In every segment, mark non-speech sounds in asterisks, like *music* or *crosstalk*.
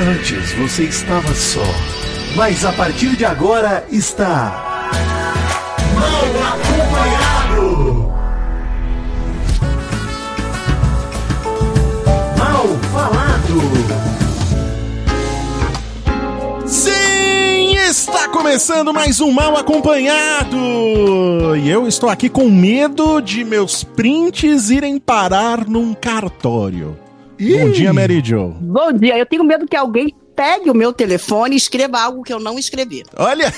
Antes você estava só, mas a partir de agora está. Mal acompanhado! Mal falado! Sim, está começando mais um Mal Acompanhado! E eu estou aqui com medo de meus prints irem parar num cartório. Bom dia, Mary Jo. Bom dia, eu tenho medo que alguém pegue o meu telefone e escreva algo que eu não escrevi. Olha!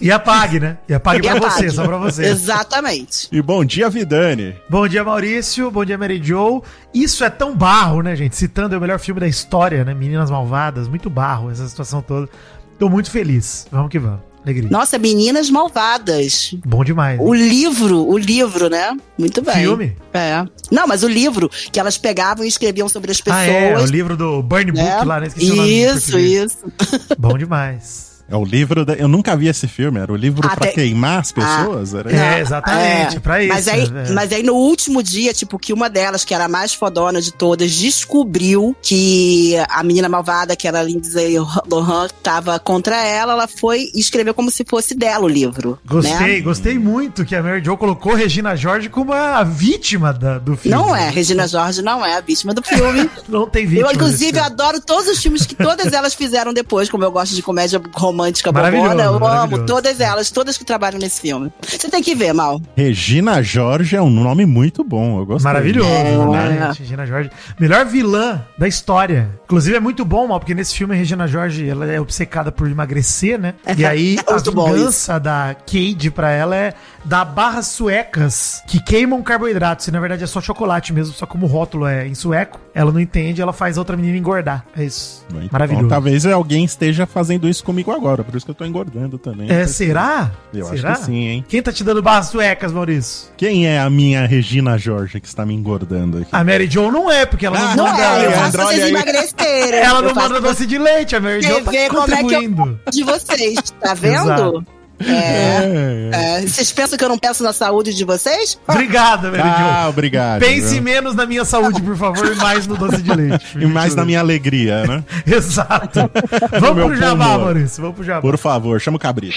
E apague, né? E apague E pra apague. você, só pra você. Exatamente. E bom dia, Vidani. Bom dia, Maurício. Bom dia, Mary Joe. Isso é tão barro, né, gente? Citando o melhor filme da história, né? Meninas Malvadas. Muito barro essa situação toda. Tô muito feliz. Vamos que vamos. Nossa, Meninas Malvadas. Bom demais. O livro, o livro, né? Muito bem. Filme? É. Não, mas o livro que elas pegavam e escreviam sobre as pessoas. Ah, é. O livro do Burn Book né? lá, né? Esqueci o nome Isso, isso. *laughs* Bom demais. É o livro da... Eu nunca vi esse filme, era o livro Ah, pra tem- queimar as pessoas? Era É, exatamente, pra isso, Mas aí, é. mas aí no último dia, tipo, que uma delas, que era a mais fodona de todas, descobriu que a menina malvada, que era a Lindsay Lohan, tava contra ela, ela foi e escreveu como se fosse dela o livro. Gostei, né? gostei muito que a Mary Jo colocou Regina George como a vítima da- do filme. Não é, Regina George não é a vítima do filme. *laughs* Não tem vítima. Eu, inclusive, adoro todos os filmes que todas elas fizeram depois, como eu gosto de comédia romântica Maravilhoso, bobona. Eu amo todas elas, todas que trabalham nesse filme. Você tem que ver, Mal. Regina Jorge é um nome muito bom, eu gostei. Maravilhoso, É. né? Regina George. Melhor vilã da história. Inclusive é muito bom, mal, porque nesse filme a Regina George ela é obcecada por emagrecer, né? E aí É a vingança da Cade pra ela é dar barras suecas que queimam carboidratos. E na verdade é só chocolate mesmo, só como o rótulo é em sueco, ela não entende, ela faz a outra menina engordar. É isso. Muito Maravilhoso. bom. Talvez alguém esteja fazendo isso comigo agora, por isso que eu tô engordando também. É, será? Eu será? acho que sim, hein? Quem tá te dando barras suecas, Maurício? Quem é a minha Regina Jorge que está me engordando aqui? A Mary Jo não é, porque ela Ah, não Não manda. é, eu faço vocês emagrecerem. Ela não manda doce de leite, a Mary Jo tá ver como é que eu contribuindo. de vocês, tá vendo? Exato. É. É, Vocês pensam que eu não penso na saúde de vocês? Obrigado, Mary Jo. Ah, obrigado. Pense viu? menos na minha saúde, por favor, e mais no doce de leite. *laughs* E mais na minha alegria, né? *laughs* Exato. No Vamos pro jabá, humor. Maurício. Vamos pro jabá. Por favor, chama o cabrito.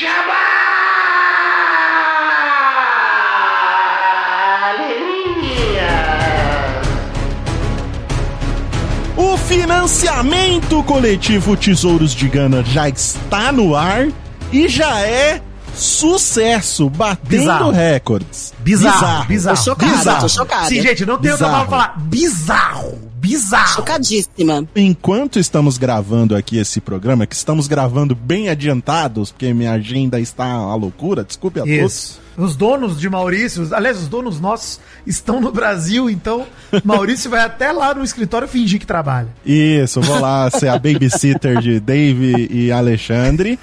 O financiamento coletivo Tesouros de Gana já está no ar e já é sucesso, batendo Bizarro. recordes. Bizarro, bizarro. Tô chocada, Bizarro. tô chocada. Sim, gente, não tem outra Bizarro. palavra pra falar. Bizarro. Bizarro. Chocadíssima. Enquanto estamos gravando aqui esse programa, que estamos gravando bem adiantados, porque minha agenda está uma loucura, desculpe a todos. Os donos de Maurício, aliás, os donos nossos estão no Brasil, então Maurício vai até lá no escritório fingir que trabalha. Isso, vou lá ser a babysitter de Dave e Alexandre.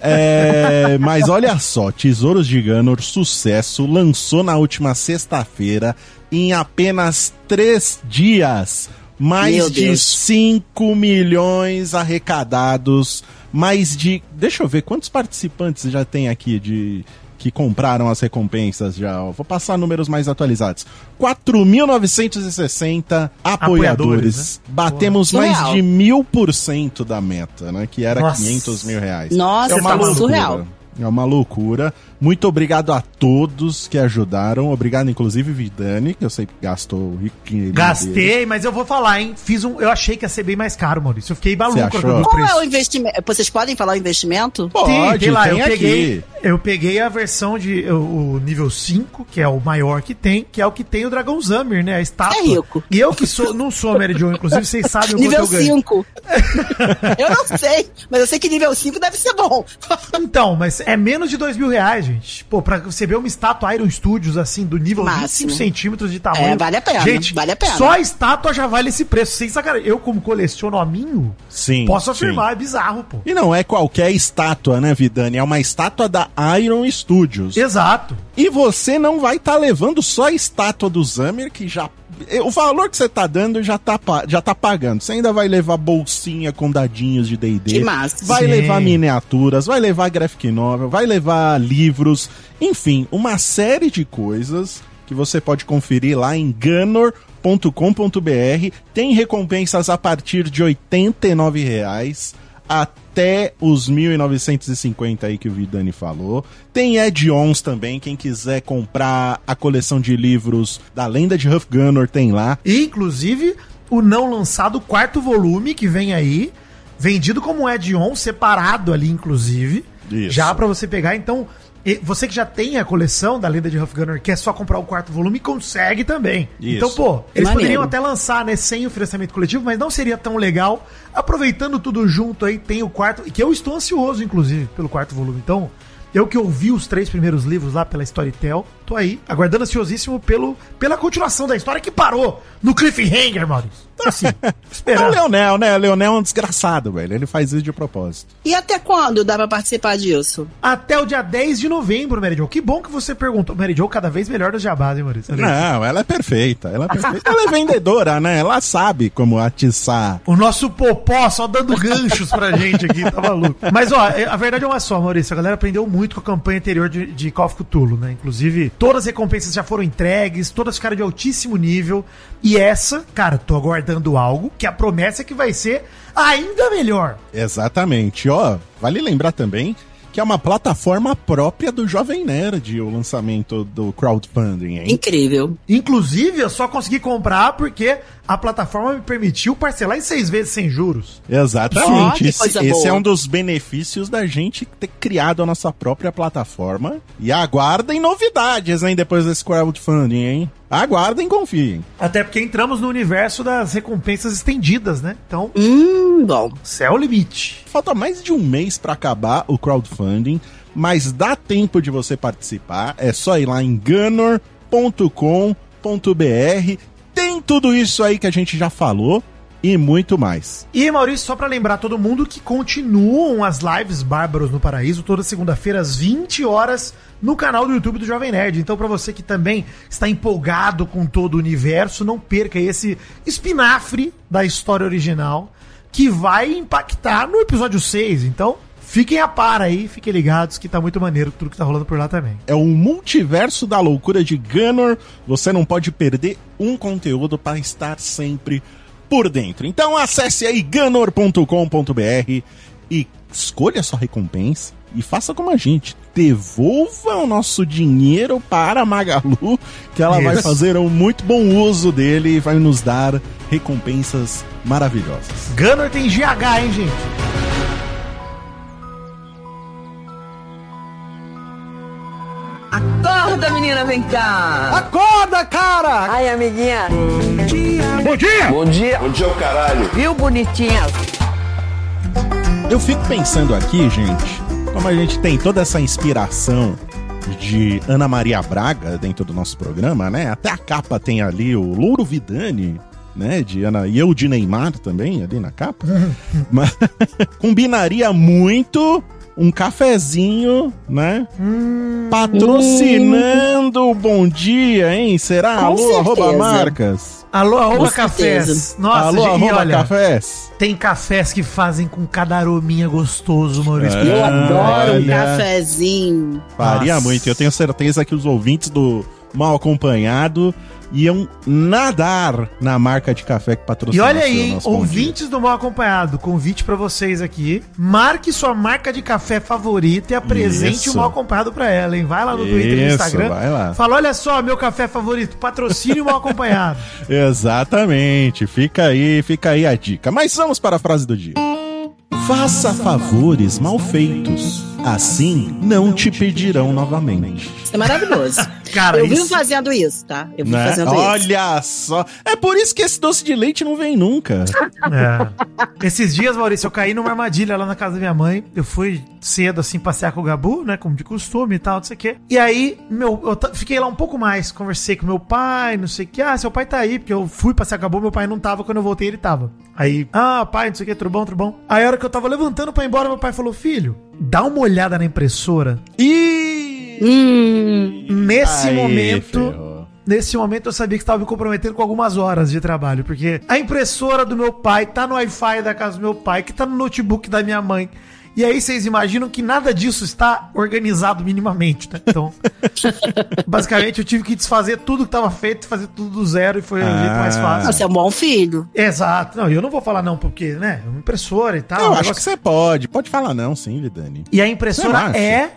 É, mas olha só, Tesouros de Ganor, sucesso, lançou na última sexta-feira, em apenas três dias. Mais Meu de Deus. 5 milhões arrecadados. Mais de. Deixa eu ver quantos participantes já tem aqui de. Que compraram as recompensas já. ó. Vou passar números mais atualizados. 4.960 apoiadores. Apoiadores, né? Batemos Boa. mais Surreal. de mil por cento da meta, né? Que era Nossa. 500 mil reais. Nossa, é uma tá loucura. surreal. É uma loucura. Muito obrigado a todos que ajudaram. Obrigado, inclusive, Vidani, que eu sei que gastou rico dinheiro dele. Gastei, mas eu vou falar, hein? Fiz um. Eu achei que ia ser bem mais caro, Maurício. Eu fiquei maluco Você com achou? o Qual preço. é o investimento? Vocês podem falar o investimento? Pode, Tem, tem lá, eu tem peguei, aqui. eu peguei a versão de o, o nível 5, que é o maior que tem, que é o que tem o Dragão Zamir, né? A estátua. É rico. E eu que sou, não sou Mary Jo, inclusive vocês sabem o quanto Nível eu ganho. 5. eu não sei, mas eu sei que nível 5 deve ser bom. Então, mas é menos de dois mil reais, gente. Pô, pra você ver uma estátua Iron Studios, assim, do nível Máximo. 25 centímetros de tamanho. É, vale a pena, Gente, vale a pena. só a estátua já vale esse preço. Sem sacanagem. Eu, como coleciono Sim. posso sim. afirmar, é bizarro, pô. E não é qualquer estátua, né, Vidani? É uma estátua da Iron Studios. Exato. E você não vai estar levando só a estátua do Zamir, que já. O valor que você tá dando já tá, já tá pagando. Você ainda vai levar bolsinha com dadinhos de DD. Vai Sim. levar miniaturas, vai levar graphic novel, vai levar livros. Enfim, uma série de coisas que você pode conferir lá em ganor.com.br. Tem recompensas a partir de 89 reais até os 1950 aí que o Vidani falou. Tem add-ons também, quem quiser comprar a coleção de livros da Lenda de Huff Gunner tem lá. E, inclusive, o não lançado quarto volume que vem aí, vendido como add-on, separado ali, inclusive. Isso. Já pra você pegar, então. E Você que já tem a coleção da Lenda de Huff Gunner, quer só comprar o quarto volume, consegue também. Isso. Então, pô, eles Maneiro. poderiam até lançar, né, sem o financiamento coletivo, mas não seria tão legal. Aproveitando tudo junto aí, tem o quarto, que eu estou ansioso, inclusive, pelo quarto volume. Então, eu que ouvi os três primeiros livros lá pela Storytel, tô aí, aguardando ansiosíssimo pelo, pela continuação da história que parou no cliffhanger, Maurício. Então, assim, *laughs* É o esperando. Leonel, né? O Leonel é um desgraçado, velho. Ele faz isso de propósito. E até quando dá pra participar disso? Até o dia 10 de novembro, Mary Jo. Que bom que você perguntou. Mary Jo cada vez melhor dos jabás, hein, Maurício? Não, ela é perfeita. Ela é perfeita. ela é vendedora, né? Ela sabe como atiçar. O nosso popó só dando ganchos pra gente aqui, tá maluco. Mas, ó, é- a verdade é uma só, Maurício. A galera aprendeu muito com a campanha anterior de, de Call of Cthulhu, né? Inclusive, todas as recompensas já foram entregues, todas ficaram de altíssimo nível. E essa, cara, tô aguardando algo que a promessa é que vai ser ainda melhor. Exatamente. Ó, vale lembrar também que é uma plataforma própria do Jovem Nerd, o lançamento do crowdfunding, hein? Incrível. Inclusive, eu só consegui comprar porque a plataforma me permitiu parcelar em seis vezes sem juros. Exatamente. esse esse é um dos benefícios da gente ter criado a nossa própria plataforma. E aguardem novidades, hein, depois desse crowdfunding, hein? Aguardem e confiem. Até porque entramos no universo das recompensas estendidas, né? Então, Hum, bom. céu é o limite. Falta mais de um mês para acabar o crowdfunding, mas dá tempo de você participar. É só ir lá em gunner.com.br. Tem tudo isso aí que a gente já falou e muito mais. E, Maurício, só pra lembrar todo mundo que continuam as lives Bárbaros no Paraíso toda segunda-feira às 20 horas no canal do YouTube do Jovem Nerd. Então, pra você que também está empolgado com todo o universo, não perca esse espinafre da história original que vai impactar no episódio 6. Então, fiquem a par aí, fiquem ligados que tá muito maneiro tudo que tá rolando por lá também. É o multiverso da loucura de Gunner. Você não pode perder um conteúdo para estar sempre por dentro. Então acesse aí gunner.com.br e escolha sua recompensa e faça como a gente. Devolva o nosso dinheiro para a Magalu, que ela vai Isso. fazer um muito bom uso dele e vai nos dar recompensas maravilhosas. Gunner tem GH, hein, gente? Acorda, menina, vem cá. Acorda, cara! Ai, amiguinha. Bom dia! Bom dia. Bom dia, caralho! Viu, bonitinha? Eu fico pensando aqui, gente, como a gente tem toda essa inspiração de Ana Maria Braga dentro do nosso programa, né? Até a capa tem ali o Louro Vidani, né? De Ana e eu de Neymar também ali na capa. *laughs* Mas *laughs* combinaria muito um cafezinho, né? Patrocinando o Bom Dia, hein? Será? Com Alô, arroba certeza. marcas. Alô, arroba Com cafés. certeza. Nossa, Alô, gente, e arroba olha, cafés. tem cafés que fazem com cada arominha gostoso, Maurício. É. Eu adoro um cafezinho. Faria Nossa. muito. Eu tenho certeza que os ouvintes do Mal Acompanhado iam nadar na marca de café que E patrocina olha aí, ouvintes do Mal Acompanhado, convite pra vocês aqui. Marque sua marca de café favorita e apresente Isso. o Mal Acompanhado pra ela, hein? Vai lá no Twitter e no Instagram. vai lá. Fala, olha só, meu café favorito, patrocine o Mal Acompanhado. *laughs* Exatamente. Fica aí, fica aí a dica. Mas vamos para a frase do dia. Faça favores mal feitos. Assim não te pedirão novamente. Isso é maravilhoso. *laughs* Cara, eu vivo isso- fazendo isso, tá? Eu vivo Né? fazendo isso. Olha só. É por isso que esse doce de leite não vem nunca. *laughs* É. Esses dias, Maurício, eu caí numa armadilha lá na casa da minha mãe. Eu fui cedo, assim, passear com o Gabu, né? Como de costume e tal, não sei o quê. E aí, meu, eu fiquei lá um pouco mais. Conversei com meu pai, não sei o quê. Ah, seu pai tá aí, porque eu fui passear com o Gabu, meu pai não tava. Quando eu voltei, ele tava. Aí, ah, pai, não sei o quê, tudo bom, tudo bom. Aí, a hora que eu tava levantando pra ir embora, meu pai falou: Filho, dá uma olhada na impressora. E Hum, Nesse Aí, momento. ferrou. Nesse momento eu sabia que estava me comprometendo com algumas horas de trabalho, porque a impressora do meu pai tá no Wi-Fi da casa do meu pai, que tá no notebook da minha mãe. E aí vocês imaginam que nada disso está organizado minimamente, né? Então, *laughs* basicamente eu tive que desfazer tudo que estava feito, fazer tudo do zero e foi o jeito mais Ah. fácil. Você é um bom filho. Exato. Não, e eu não vou falar não, porque, né, é uma impressora e tal. eu um acho negócio- que você pode. Pode falar não, sim, Vidani. E a impressora é.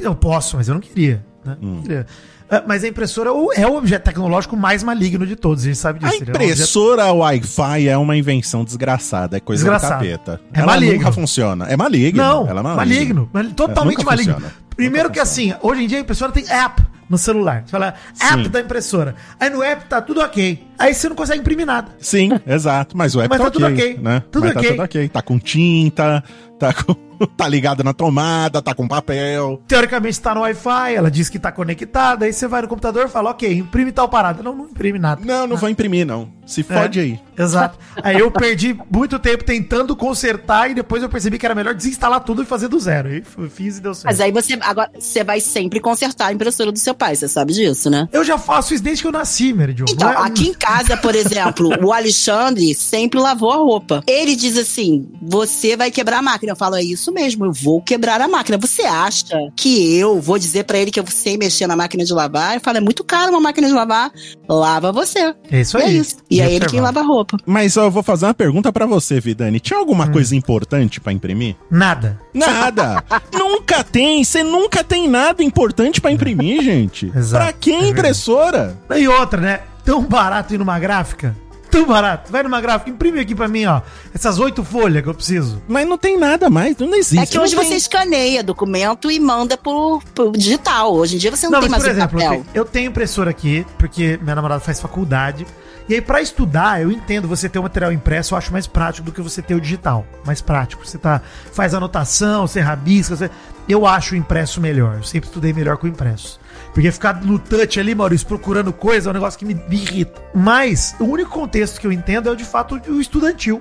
Eu posso, mas eu não queria. né? Hum. Não queria. Ah, Mas a impressora é o objeto tecnológico mais maligno de todos, a gente sabe A disso. Ele é um objeto- impressora Wi-Fi é uma invenção desgraçada, é coisa Desgraçada. do capeta. É ela maligno. nunca funciona. É maligno. Não, ela é maligno. mal- Totalmente maligno. funciona. Primeiro Nunca que assim, hoje em dia a impressora tem app no celular. Você fala, app Sim. da impressora. Aí no app tá tudo ok. Aí você não consegue imprimir nada. Sim, *laughs* exato. Mas o app Mas tá, tá tudo ok, né? Tudo Mas ok. tá tudo ok. Tá com tinta, tá com... tá ligado na tomada, tá com papel. Teoricamente tá no Wi-Fi, ela diz que tá conectada, aí você vai no computador e fala, ok, imprime tal parada. Não, não imprime nada. Não, não vou imprimir, não. Se fode É, aí. Exato. Aí eu perdi muito tempo tentando consertar e depois eu percebi que era melhor desinstalar tudo e fazer do zero. Aí eu fiz e deu certo. Mas aí você agora você vai sempre consertar a impressora do seu pai, você sabe disso, né? Eu já faço isso desde que eu nasci, Mary Jo. Então, Não é- aqui em casa, por exemplo, o Alexandre sempre lavou a roupa. Ele diz assim: você vai quebrar a máquina. Eu falo, é isso mesmo, eu vou quebrar a máquina. Você acha que eu vou dizer pra ele que eu sei mexer na máquina de lavar? Eu falo, é muito caro uma máquina de lavar. Lava você. É isso é aí. isso. E é ele quem lava a roupa. Mas ó, eu vou fazer uma pergunta pra você, Vidani. Tinha Hum. alguma coisa importante pra imprimir? Nada. Nada. *laughs* nunca tem. Você nunca tem nada importante pra imprimir, gente. *laughs* Exato. Pra que É impressora? E outra, né? Tão barato ir numa gráfica. Tão barato. Vai numa gráfica, imprime aqui pra mim, ó. Essas oito folhas que eu preciso. Mas não tem nada mais, não existe. É que hoje não tem. você escaneia documento e manda pro, pro digital. Hoje em dia você não, tem mas mais o papel. eu tenho- eu tenho impressora aqui, porque minha namorada faz faculdade. E aí, pra estudar, eu entendo você ter o material impresso, eu acho mais prático do que você ter o digital. Mais prático. Você tá, faz anotação, você rabisca. Você... Eu acho o impresso melhor. Eu sempre estudei melhor com o impresso. Porque ficar no touch ali, Maurício, procurando coisa é um negócio que me, me irrita. Mas o único contexto que eu entendo é o de fato o estudantil.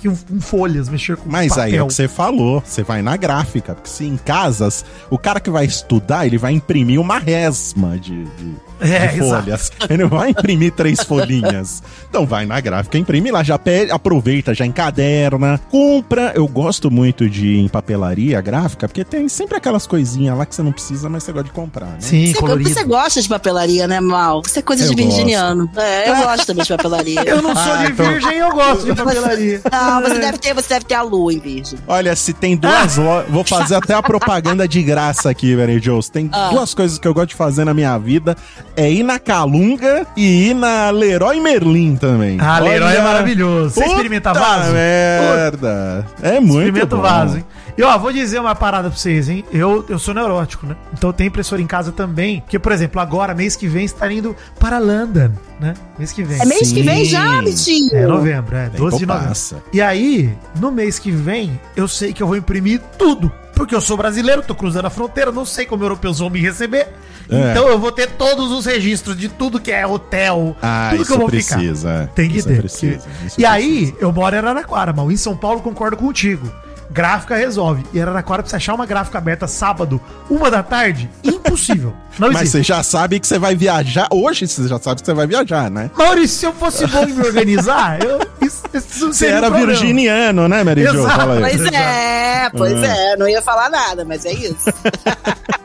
Que um, um folhas, mexer com Mas aí é o que você falou, você vai na gráfica, porque se em casas, o cara que vai estudar, ele vai imprimir uma resma de, de, É, de folhas. Ele não vai imprimir três *laughs* folhinhas. Então vai na gráfica, imprime lá, já pede, aproveita, já encaderna, compra. Eu gosto muito de ir em papelaria gráfica, porque tem sempre aquelas coisinhas lá que você não precisa, mas você gosta de comprar, né? Sim, Você, colorido. você gosta de papelaria, né, Mal? Você é coisa Eu de virginiano. É, eu *laughs* gosto também de papelaria. Eu não sou Ah, de então- virgem, eu gosto de papelaria. *laughs* Não, você deve ter, você deve ter a lua em virgem. Olha, se tem duas lojas. Vou fazer até a propaganda de graça aqui, Mary Jo. Se tem Ah. duas coisas que eu gosto de fazer na minha vida: é ir na Calunga e ir na Leroy Merlin também. Ah, Leroy Olha, é maravilhoso. Você puta experimenta vaso? Merda. É muito Experimenta o bom. vaso, hein? E ó, vou dizer uma parada pra vocês, hein? Eu, eu sou neurótico, né? Então eu tenho impressora em casa também. Porque, por exemplo, agora, mês que vem, está indo para London, né? Mês que vem. É mês que vem Sim. já, bichinho. É novembro, é, Tempo 12 de novembro. passa. E aí, no mês que vem, eu sei que eu vou imprimir tudo. Porque eu sou brasileiro, tô cruzando a fronteira, não sei como europeus vão me receber. É. Então eu vou ter todos os registros de tudo que é hotel, Ah, tudo que eu vou ficar. precisa. Tem que isso ter. Precisa, e aí, precisa. eu moro em Araraquara, mal. Em São Paulo, concordo contigo. Gráfica resolve. E Araraquara, pra você achar uma gráfica aberta sábado, uma da tarde, impossível. *laughs* Não Mas existe. você já sabe que você vai viajar. Hoje você já sabe que você vai viajar, né? Maurício, se eu fosse bom em me organizar, eu, isso, isso Você um era problema. virginiano, né, Mary Jo? Exato. Fala aí. Pois é, pois Ah. é. Não ia falar nada, mas é isso. *laughs*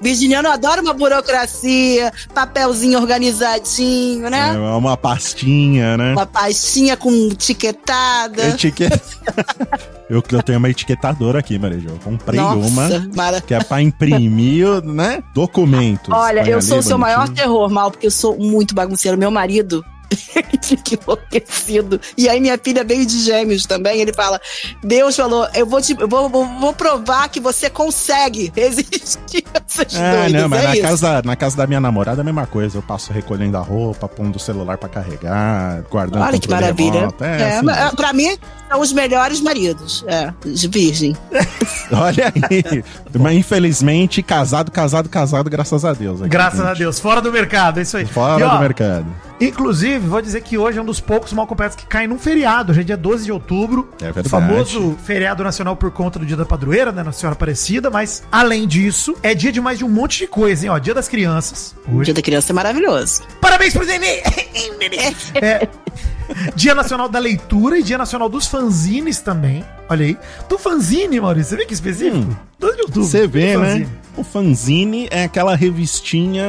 Virginiano adora uma burocracia, papelzinho organizadinho, É né? uma pastinha, né? Uma pastinha com etiquetada. Etiqueta. *laughs* eu, eu tenho uma etiquetadora aqui, Maria. Eu comprei uma mara- que é pra imprimir, né? Documentos. Olha, eu sou o seu maior bonitinho. terror, mal, porque eu sou muito bagunceiro. Meu marido. Fica *laughs* enlouquecido. E aí, minha filha veio de gêmeos também. Ele fala: Deus falou, eu vou, te, eu vou, vou, vou provar que você consegue resistir a essas Ah, doidas. não, mas é na isso. casa, na casa da minha namorada é a mesma coisa. Eu passo recolhendo a roupa, pondo o celular pra carregar, guardando Olha que maravilha. remoto. É, É, assim mas, pra mim, são os melhores maridos. É, de virgem. *laughs* Olha aí. Mas infelizmente, casado, casado, casado, graças a Deus. aqui, Graças gente. a Deus. Fora do mercado, é isso aí. Fora E, ó, do mercado. Inclusive, vou dizer que hoje é um dos poucos mal completos que cai num feriado. Hoje é dia 12 de outubro. É verdade. O famoso feriado nacional por conta do dia da padroeira, né? Na Senhora Aparecida. Mas, além disso, é dia de mais de um monte de coisa, hein? Ó, dia das crianças. O Hoje. dia da criança é maravilhoso. Parabéns pro Nenê! *laughs* é, Dia Nacional da Leitura e Dia Nacional dos Fanzines também. Olha aí. Do fanzine, Maurício, você vê que específico? Do YouTube. Você vê, né? fanzine. O fanzine é aquela revistinha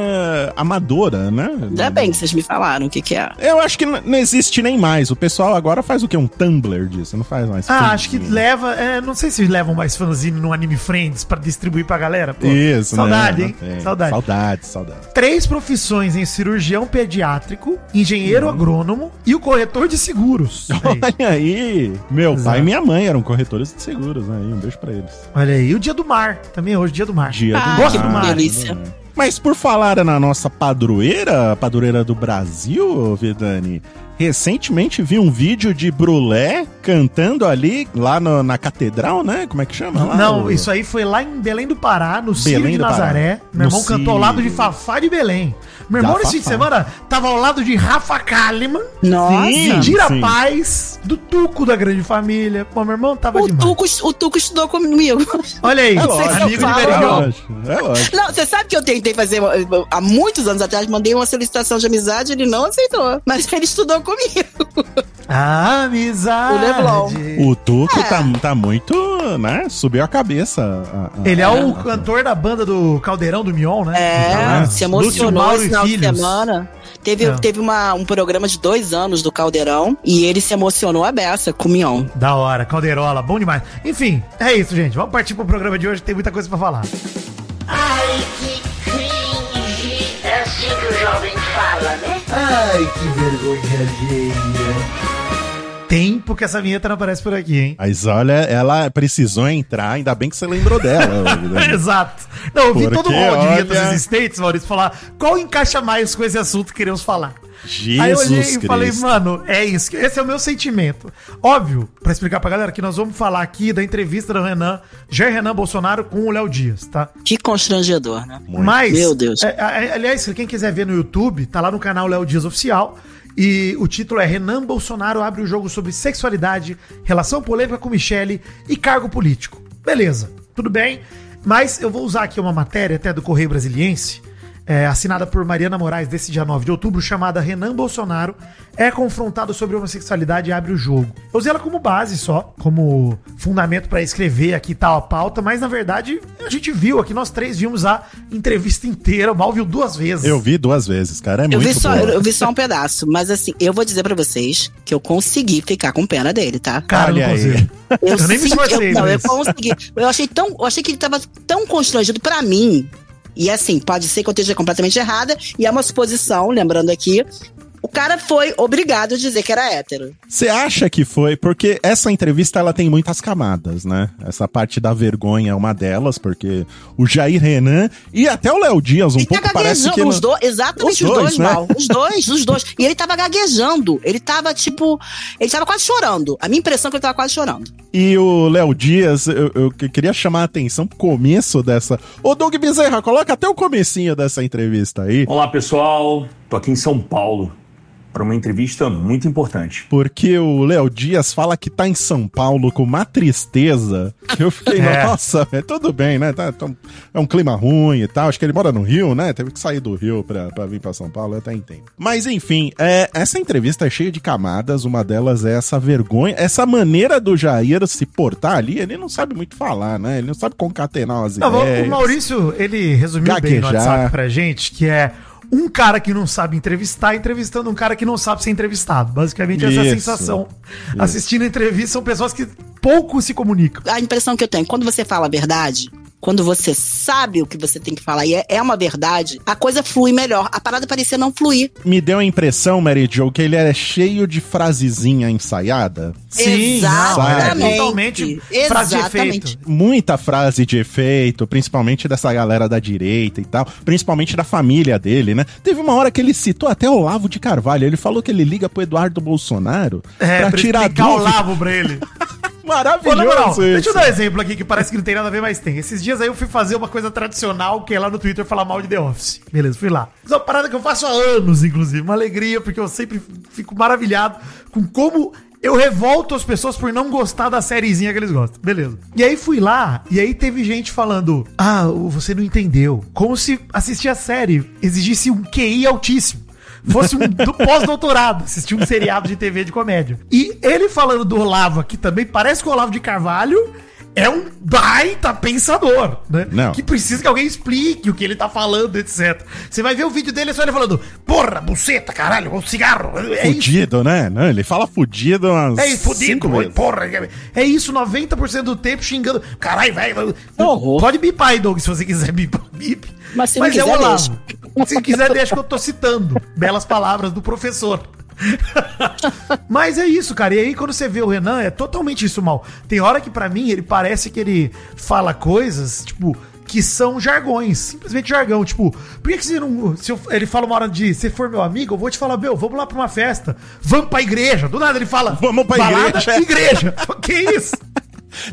amadora, né? Ainda bem que vocês me falaram o que, que é. Eu acho que não existe nem mais. O pessoal agora faz o quê? Um Tumblr disso, não faz mais. Ah, fanzine. acho que leva. é, não sei se levam mais fanzine no Anime Friends pra distribuir pra galera. Pô, Isso, Saudade, né? hein? Saudade. Saudade, saudade. Três profissões em cirurgião pediátrico, engenheiro agrônomo e o corretor de seguros. *laughs* Olha aí. Meu Exato. pai e minha mãe eram corretores de seguros, né? Um beijo pra eles. Olha aí. E o dia do mar. Também é hoje, dia do mar. Dia Ah, do Gosto do mar, mar. delícia. né? Mas por falar na nossa padroeira, padroeira do Brasil, Vidani, recentemente vi um vídeo de Brulé cantando ali, lá no- na catedral, né? Como é que chama? lá? Não, O- isso aí foi lá em Belém do Pará, no Círio Belém de do Pará. Nazaré. Meu No irmão cantou ao lado de Círio. Fafá de Belém. Meu irmão, Da nesse fim de semana, tava ao lado de Rafa Kalimann, Nossa! Sim. Dira sim. Paz, do Tuco da Grande Família. Pô, meu irmão tava O demais. Tuco, o Tuco estudou comigo. Olha aí, É sei se amigo de falo, é lógico, é lógico. Não, você sabe que eu tentei fazer uh, há muitos anos atrás, mandei uma solicitação de amizade, ele não aceitou. Mas ele estudou comigo. A amizade. O Leblon. O Tuco É. tá, tá muito, né? Subiu a cabeça. a- a- Ele é o a- cantor da banda do Caldeirão do Mion, né? É, Ah, se Lúcio emocionou Mauro esse e final de Filhos. semana. Teve, É. teve uma, um programa de dois anos do Caldeirão e ele se emocionou a beça com o Mion. Da hora, Caldeirola, bom demais. Enfim, é isso, gente. Vamos partir pro programa de hoje, tem muita coisa pra falar. Ai, que cringe. É assim que o jovem fala, né? Ai, que vergonha alheia. Tempo que essa vinheta não aparece por aqui, hein? Mas olha, ela precisou entrar, ainda bem que você lembrou dela. *laughs* Exato. Não, eu vi Porque, todo o rol de vinhetas olha- existentes, Maurício, falar qual encaixa mais com esse assunto que queremos falar. Jesus Aí eu olhei e Cristo. falei, mano, é isso. Esse é o meu sentimento. Óbvio, pra explicar pra galera, que nós vamos falar aqui da entrevista do Renan, Jair Renan Bolsonaro com o Léo Dias, tá? Que constrangedor, né? Mas, Meu Deus. é, é, aliás, quem quiser ver no YouTube, tá lá no canal Léo Dias Oficial. E o título é Renan Bolsonaro abre o jogo sobre sexualidade, relação polêmica com Michele e cargo político. Beleza, tudo bem. Mas eu vou usar aqui uma matéria até do Correio Brasiliense, é, assinada por Mariana Moraes desse dia 9 de outubro, chamada Renan Bolsonaro é confrontado sobre homossexualidade e abre o jogo. Eu usei ela como base só, como fundamento pra escrever aqui tal a pauta, mas na verdade a gente viu aqui, nós três vimos a entrevista inteira, o Mal viu duas vezes. Eu vi duas vezes, cara. É Eu muito vi, só, eu, eu vi só um pedaço, mas assim, eu vou dizer pra vocês que eu consegui ficar com pena dele, tá? Cara, eu Olha não consigo. Eu, nem me esforcei. eu, Não, eu consegui. Eu achei tão. Eu achei que ele tava tão constrangido pra mim. E assim, pode ser que eu esteja completamente errada, e é uma suposição, lembrando aqui. O cara foi obrigado a dizer que era hétero. Você acha que foi? Porque essa entrevista ela tem muitas camadas, né? Essa parte da vergonha é uma delas, porque o Jair Renan e até o Léo Dias um Ele pouco tá parece gaguejando, que os não- dois, exatamente Os os dois, dois, né? mal. Os dois, os dois. E ele tava gaguejando. Ele tava, tipo. Ele tava quase chorando. A minha impressão é que ele tava quase chorando. E o Léo Dias, eu, eu que- queria chamar a atenção pro começo dessa. Ô, Doug Bezerra, coloca até o comecinho dessa entrevista aí. Olá pessoal, tô aqui em São Paulo para uma entrevista muito importante. Porque o Léo Dias fala que tá em São Paulo com uma tristeza. que Eu fiquei, É. nossa, é tudo bem, né? Tá, tá- é um clima ruim e tal. Acho que ele mora no Rio, né? Teve que sair do Rio pra, pra vir pra São Paulo, eu até entendo. Mas enfim, é, essa entrevista é cheia de camadas. Uma delas é essa vergonha, essa maneira do Jair se portar ali. Ele não sabe muito falar, né? Ele não sabe concatenar as Não, ideias. o Maurício, ele resumiu bem no Gaguejar. WhatsApp pra gente, que é um cara que não sabe entrevistar, entrevistando um cara que não sabe ser entrevistado. Basicamente, essa é a Isso. sensação. Assistindo a entrevista, são pessoas que pouco se comunicam. A impressão que eu tenho, quando você fala a verdade, quando você sabe o que você tem que falar e é, é uma verdade, a coisa flui melhor. A parada parecia não fluir. Me deu a impressão, Mary Jo, que ele é cheio de frasezinha ensaiada. Exatamente. é totalmente frase de efeito. muita frase de efeito, principalmente dessa galera da direita e tal, principalmente da família dele, né? Teve uma hora que ele citou até o Olavo de Carvalho, ele falou que ele liga pro Eduardo Bolsonaro É, pra pra tirar dúvida. lavo pra ele. *laughs* Maravilhoso moral, deixa eu dar um exemplo aqui que parece que não tem nada a ver, mas tem. Esses dias aí eu fui fazer uma coisa tradicional, que é lá no Twitter falar mal de The Office. Beleza, fui lá. Isso é uma parada que eu faço há anos, inclusive. Uma alegria, porque eu sempre fico maravilhado com como eu revolto as pessoas por não gostar da sériezinha que eles gostam. Beleza. E aí fui lá, e aí teve gente falando: Ah, você não entendeu. Como se assistir a série exigisse um QI altíssimo. Fosse um do pós-doutorado, assistir um seriado de TV de comédia. E ele falando do Olavo, que também parece com o Olavo de Carvalho, é um baita pensador, né? Não. Que precisa que alguém explique o que ele tá falando, etc. Você vai ver o vídeo dele, é só ele falando, porra, buceta, caralho, um cigarro. É isso. Fudido, né? Não, ele fala fudido umas É isso, fudido, cinco vezes. porra. É isso, 90% do tempo xingando. Caralho, velho. Pode bipar aí, Doug, se você quiser *laughs* bip. bip. Mas se não é quiser, o Olavo. deixa. Se quiser, deixa que eu tô citando. Belas palavras do professor. *laughs* Mas é isso, cara. E aí, quando você vê o Renan, é totalmente isso mal. Tem hora que, pra mim, ele parece que ele fala coisas, tipo, que são jargões. Simplesmente jargão. Tipo, por que, que você não. Se eu- ele fala uma hora de se for meu amigo, eu vou te falar, meu, vamos lá pra uma festa. Vamos pra igreja. Do nada ele fala. Vamos pra balada, igreja." igreja. *laughs* que isso?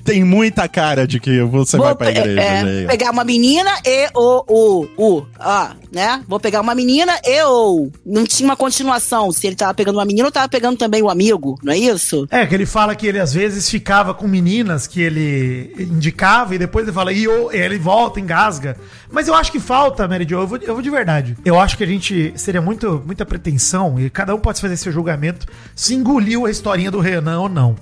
Tem muita cara de que você vai pra igreja. é, né? pegar uma menina e o, o, o, ó, né? Vou pegar uma menina e o. Não tinha uma continuação. Se ele tava pegando uma menina ou tava pegando também o amigo, não é isso? É, que ele fala que ele às vezes ficava com meninas que ele indicava e depois ele fala, e eu- ele volta, engasga. Mas eu acho que falta, Mary Jo, eu vou, eu vou de verdade. Eu acho que a gente seria muito, muita pretensão, e cada um pode fazer seu julgamento, se engoliu a historinha do Renan ou não.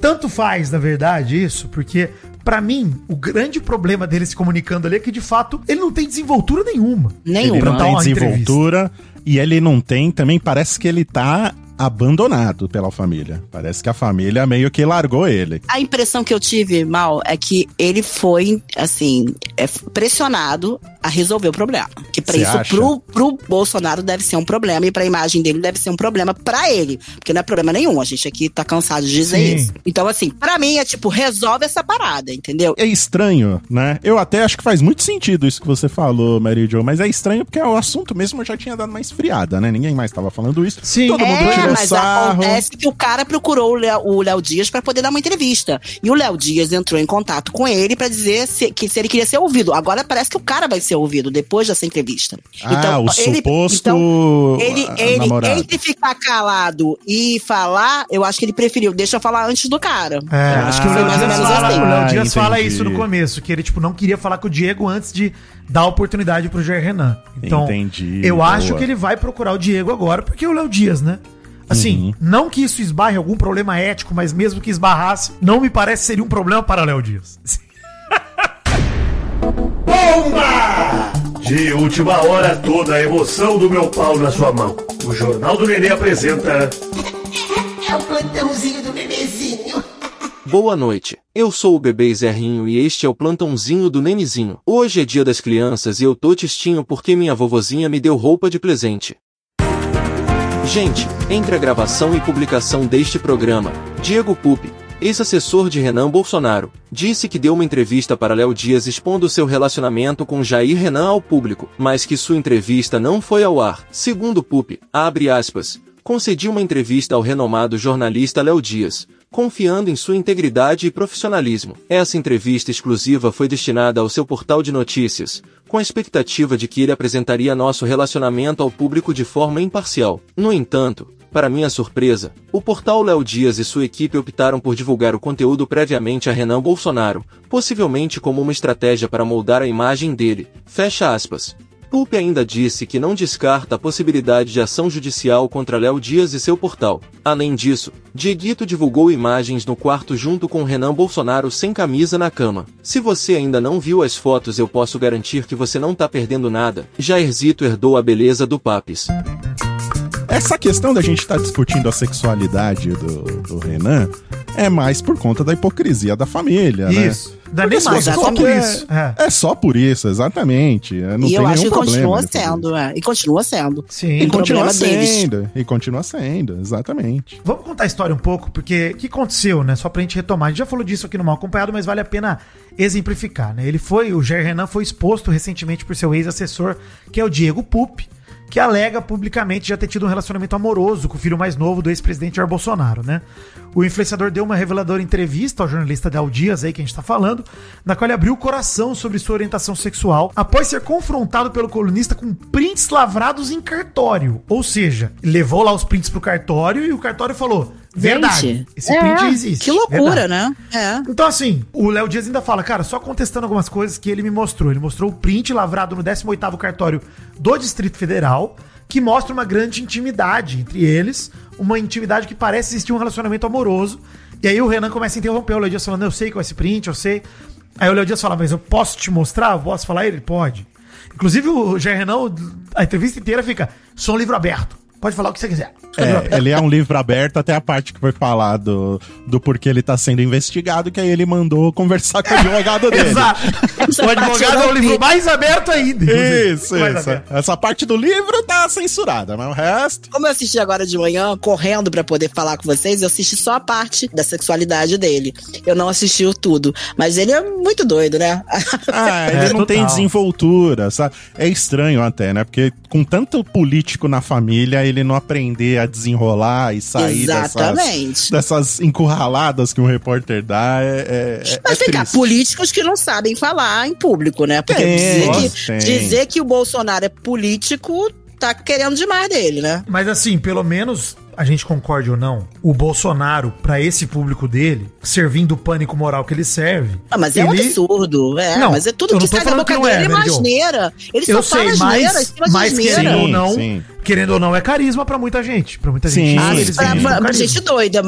Tanto faz, na verdade, isso, porque, pra mim, o grande problema dele se comunicando ali é que, de fato, ele não tem desenvoltura nenhuma. Nenhuma. Ele não tem desenvoltura e ele não tem, também parece que ele tá abandonado pela família. Parece que a família meio que largou ele. A impressão que eu tive, Mal, é que ele foi, assim, é, pressionado a resolver o problema. Que pra Você isso, acha? pro, pro Bolsonaro deve ser um problema e pra imagem dele deve ser um problema pra ele. Porque não é problema nenhum, a gente aqui tá cansado de dizer Sim. isso. Então, assim, pra mim é tipo, resolve essa parada, entendeu? É estranho, né? Eu até acho que faz muito sentido isso que você falou, Mary Jo, mas é estranho porque o assunto mesmo já tinha dado uma esfriada, né? Ninguém mais tava falando isso. Sim. Todo mundo É, tirou mas sarro. acontece que o cara procurou o Léo, o Léo Dias pra poder dar uma entrevista. E o Léo Dias entrou em contato com ele pra dizer se, que se ele queria ser ouvido. Agora parece que o cara vai ser ouvido depois dessa entrevista. Ah, o suposto então, ele, ah, ele namorado. entre ficar calado e falar, eu acho que ele preferiu. Deixa eu falar antes do cara. É, Eu acho que o foi Léo mais ou Dias, menos fala, assim. o Léo Ah, Dias fala entendi. isso no começo, que ele, tipo, não queria falar com o Diego antes de dar a oportunidade pro Jair Renan. Então, Entendi, eu boa. acho que ele vai procurar o Diego agora, porque é o Léo Dias, né? Assim, Uhum. não que isso esbarre algum problema ético, mas mesmo que esbarrasse, não me parece seria um problema para o Léo Dias. *laughs* De última hora, toda a emoção do meu pau na sua mão. O Jornal do Nenê apresenta. É o plantãozinho do bebezinho. Boa noite. Eu sou o bebê Zerrinho e este é o plantãozinho do Nenizinho. Hoje é dia das crianças e eu tô tistinho porque minha vovozinha me deu roupa de presente. Gente, entre a gravação e publicação deste programa, Diego Pupi, ex-assessor de Renan Bolsonaro, disse que deu uma entrevista para Léo Dias expondo seu relacionamento com Jair Renan ao público, mas que sua entrevista não foi ao ar. Segundo Pupi, abre aspas, concedi uma entrevista ao renomado jornalista Léo Dias, confiando em sua integridade e profissionalismo. Essa entrevista exclusiva foi destinada ao seu portal de notícias, com a expectativa de que ele apresentaria nosso relacionamento ao público de forma imparcial. No entanto, para minha surpresa, o portal Léo Dias e sua equipe optaram por divulgar o conteúdo previamente a Renan Bolsonaro, possivelmente como uma estratégia para moldar a imagem dele. Fecha aspas. Pulpe ainda disse que não descarta a possibilidade de ação judicial contra Léo Dias e seu portal. Além disso, Dieguito divulgou imagens no quarto junto com Renan Bolsonaro sem camisa na cama. Se você ainda não viu as fotos, eu posso garantir que você não tá perdendo nada. Jairzito herdou a beleza do Papis. Essa questão da gente estar discutindo a sexualidade do, do Renan é mais por conta da hipocrisia da família, né? Não é nem é só por isso. É. É só por isso, exatamente. É, Não e tem eu acho nenhum que continua sendo, é. E continua sendo. Sim. E Tem continua problema deles. sendo. E continua sendo, exatamente. Vamos contar a história um pouco, porque o que aconteceu, né? Só pra gente retomar. A gente já falou disso aqui no Mal Acompanhado, mas vale a pena exemplificar, né? Ele foi, o Jair Renan foi exposto recentemente por seu ex-assessor, que é o Diego Pupi, que alega publicamente já ter tido um relacionamento amoroso com o filho mais novo do ex-presidente Jair Bolsonaro, né? O influenciador deu uma reveladora entrevista ao jornalista Del Dias aí que a gente tá falando, na qual ele abriu o coração sobre sua orientação sexual após ser confrontado pelo colunista com prints lavrados em cartório. Ou seja, levou lá os prints pro cartório e o cartório falou: Verdade. Esse é, print existe. Que loucura, Verdade. né? É. Então, assim, o Léo Dias ainda fala, cara, só contestando algumas coisas que ele me mostrou. Ele mostrou o print lavrado no 18º cartório do Distrito Federal, que mostra uma grande intimidade entre eles, uma intimidade que parece existir um relacionamento amoroso. E aí o Renan começa a interromper o Léo Dias falando, eu sei qual é esse print, eu sei. Aí o Léo Dias fala, mas eu posso te mostrar? Eu posso falar? Ele pode. Inclusive o Jair Renan, a entrevista inteira fica, sou um livro aberto. Pode falar o que você quiser. É, ele é um livro aberto até a parte que foi falar do, do porquê ele tá sendo investigado, que aí ele mandou conversar com o advogado *laughs* dele. Exato. O advogado é o livro mais aberto ainda. Isso, Mais isso. aberto. Essa parte do livro tá censurada, mas o resto. Como eu assisti agora de manhã, correndo pra poder falar com vocês, eu assisti só a parte da sexualidade dele. Eu não assisti o tudo. Mas ele é muito doido, né? Ah, *laughs* É, ele não tem desenvoltura, sabe? É estranho até, né? Porque com tanto político na família, ele não aprender a desenrolar e sair dessas, Exatamente. dessas encurraladas que um repórter dá é, é, Mas é vem cá, políticos que não sabem falar em público, né? Porque Tem, dizer, tem. que, dizer que o Bolsonaro é político tá querendo demais dele, né? Mas assim, pelo menos a gente concorde ou não, o Bolsonaro, pra esse público dele, servindo o pânico moral que ele serve. Ah, mas é um ele- absurdo. É, Não, mas é tudo eu que sai da falando boca que é, dele é asneira. Ele Eu só fala sei, asneira, mas, em cima de mas asneira. querendo ou não, sim. querendo ou não, é carisma pra muita gente. Pra muita Sim. gente. Ah, sim. pra, pra carisma. gente doida,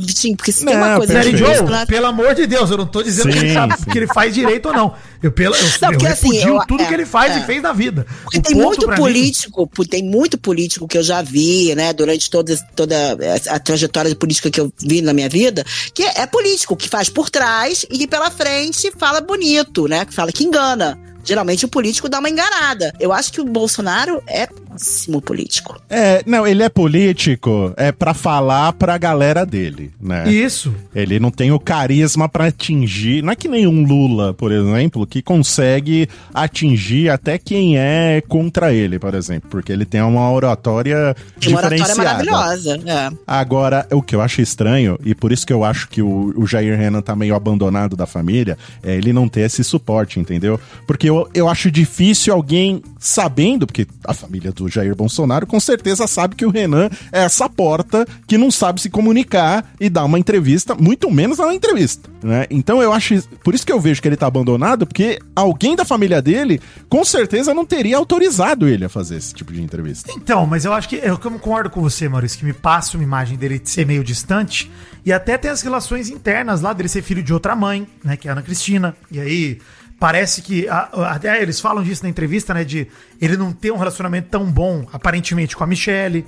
Vitinho, porque se tem Não, uma coisa Mary perfeito. isso, Jo, né? pelo amor de Deus, eu não tô dizendo que, Sim, ele tá- sim. que ele faz direito ou não. Eu, pelo, eu, Não, eu porque assim, repudio eu- tudo é, que ele faz é. e fez na vida. Porque O tem muito pra político, tem muito político que eu já vi, né, durante toda, toda a trajetória política que eu vi na minha vida, que é, é político, que faz por trás e que pela frente fala bonito, né, que fala que engana. Geralmente o político dá uma enganada. Eu acho que o Bolsonaro é péssimo político. É, não, ele é político, é pra falar pra galera dele, né? Isso. Ele não tem o carisma pra atingir. Não é que nem um Lula, por exemplo, que consegue atingir até quem é contra ele, por exemplo, porque ele tem uma oratória Tem uma oratória maravilhosa. É. Agora, o que eu acho estranho, e por isso que eu acho que o, o Jair Renan tá meio abandonado da família, é ele não ter esse suporte, entendeu? Porque eu, eu acho difícil alguém sabendo, porque a família do Jair Bolsonaro com certeza sabe que o Renan é essa porta que não sabe se comunicar e dar uma entrevista, muito menos dar uma entrevista, né? Então eu acho, por isso que eu vejo que ele tá abandonado, porque alguém da família dele com certeza não teria autorizado ele a fazer esse tipo de entrevista. Então, mas eu acho que eu concordo com você, Maurício, que me passa uma imagem dele de ser meio distante e até tem as relações internas lá dele ser filho de outra mãe, né, que é a Ana Cristina. E aí parece que até eles falam disso na entrevista, né, de ele não ter um relacionamento tão bom aparentemente com a Michelle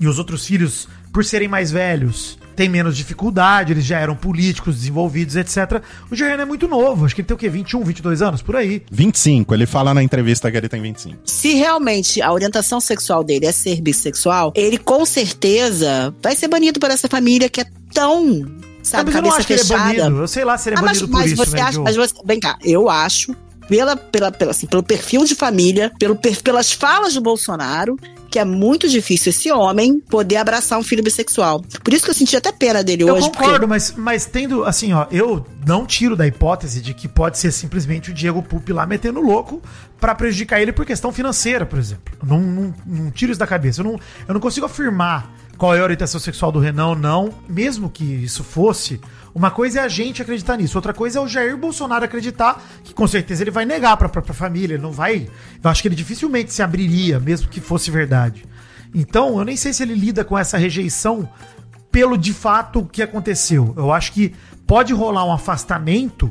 e os outros filhos, por serem mais velhos, têm menos dificuldade, eles já eram políticos, desenvolvidos, etc. O Jair é muito novo, acho que ele tem o quê? 21, 22 anos, por aí. 25, ele fala na entrevista que ele tem 25. Se realmente a orientação sexual dele é ser bissexual, ele com certeza vai ser banido por essa família que é tão, sabe, mas eu não acho que ele é fechada. banido. Eu sei lá se ele é Ah, mas, banido por mas isso, você Mary acha, mas você, vem cá, eu acho, pela, pela, pela, assim, pelo perfil de família, pelo, pelas falas do Bolsonaro, que é muito difícil esse homem poder abraçar um filho bissexual. Por isso que eu senti até pena dele Eu hoje. concordo, mas, mas tendo, assim, ó, eu não tiro da hipótese de que pode ser simplesmente o Diego Pupi lá metendo louco pra prejudicar ele por questão financeira, por exemplo. Não, não, não tiro isso da cabeça. Eu não, eu não consigo afirmar qual é a orientação sexual do Renan ou não, mesmo que isso fosse. Uma coisa é a gente acreditar nisso, outra coisa é o Jair Bolsonaro acreditar que com certeza ele vai negar pra própria família, ele não vai. Eu acho que ele dificilmente se abriria, mesmo que fosse verdade. Então, eu nem sei se ele lida com essa rejeição pelo de fato que aconteceu. Eu acho que pode rolar um afastamento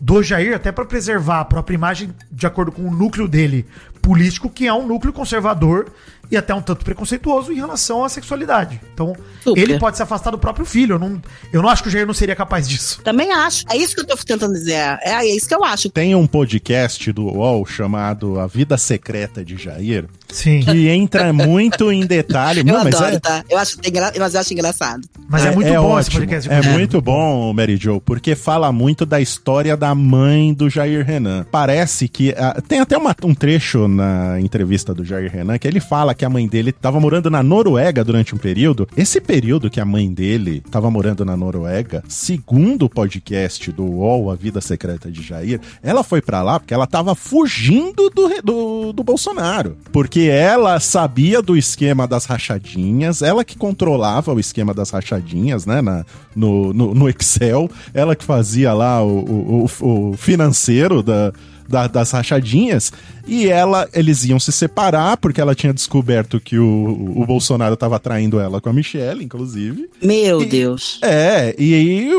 do Jair até para preservar a própria imagem de acordo com o núcleo dele político, que é um núcleo conservador e até um tanto preconceituoso em relação à sexualidade. Então, Super. ele pode se afastar do próprio filho. Eu não, eu não acho que o Jair não seria capaz disso. Também acho. É isso que eu tô tentando dizer. É, é isso que eu acho. Tem um podcast do UOL chamado A Vida Secreta de Jair, Sim. que entra muito em detalhe. *laughs* Eu Não, mas adoro, é, tá? Eu acho, mas eu acho engraçado. Mas é, muito bom esse ótimo. podcast. de É muito bom, Mary Jo, porque fala muito da história da mãe do Jair Renan. Parece que. ah, tem até uma- um trecho na entrevista do Jair Renan que ele fala que a mãe dele estava morando na Noruega durante um período. Esse período que a mãe dele estava morando na Noruega, segundo o podcast do UOL, A Vida Secreta de Jair, ela foi pra lá porque ela tava fugindo do, do, do Bolsonaro. Porque porque ela sabia do esquema das rachadinhas, ela que controlava o esquema das rachadinhas, né, na, no, no, no Excel, ela que fazia lá o, o, o financeiro da, da- das rachadinhas, e ela, eles iam se separar, porque ela tinha descoberto que o, o Bolsonaro estava traindo ela com a Michelle, inclusive. Meu Deus. É, e, aí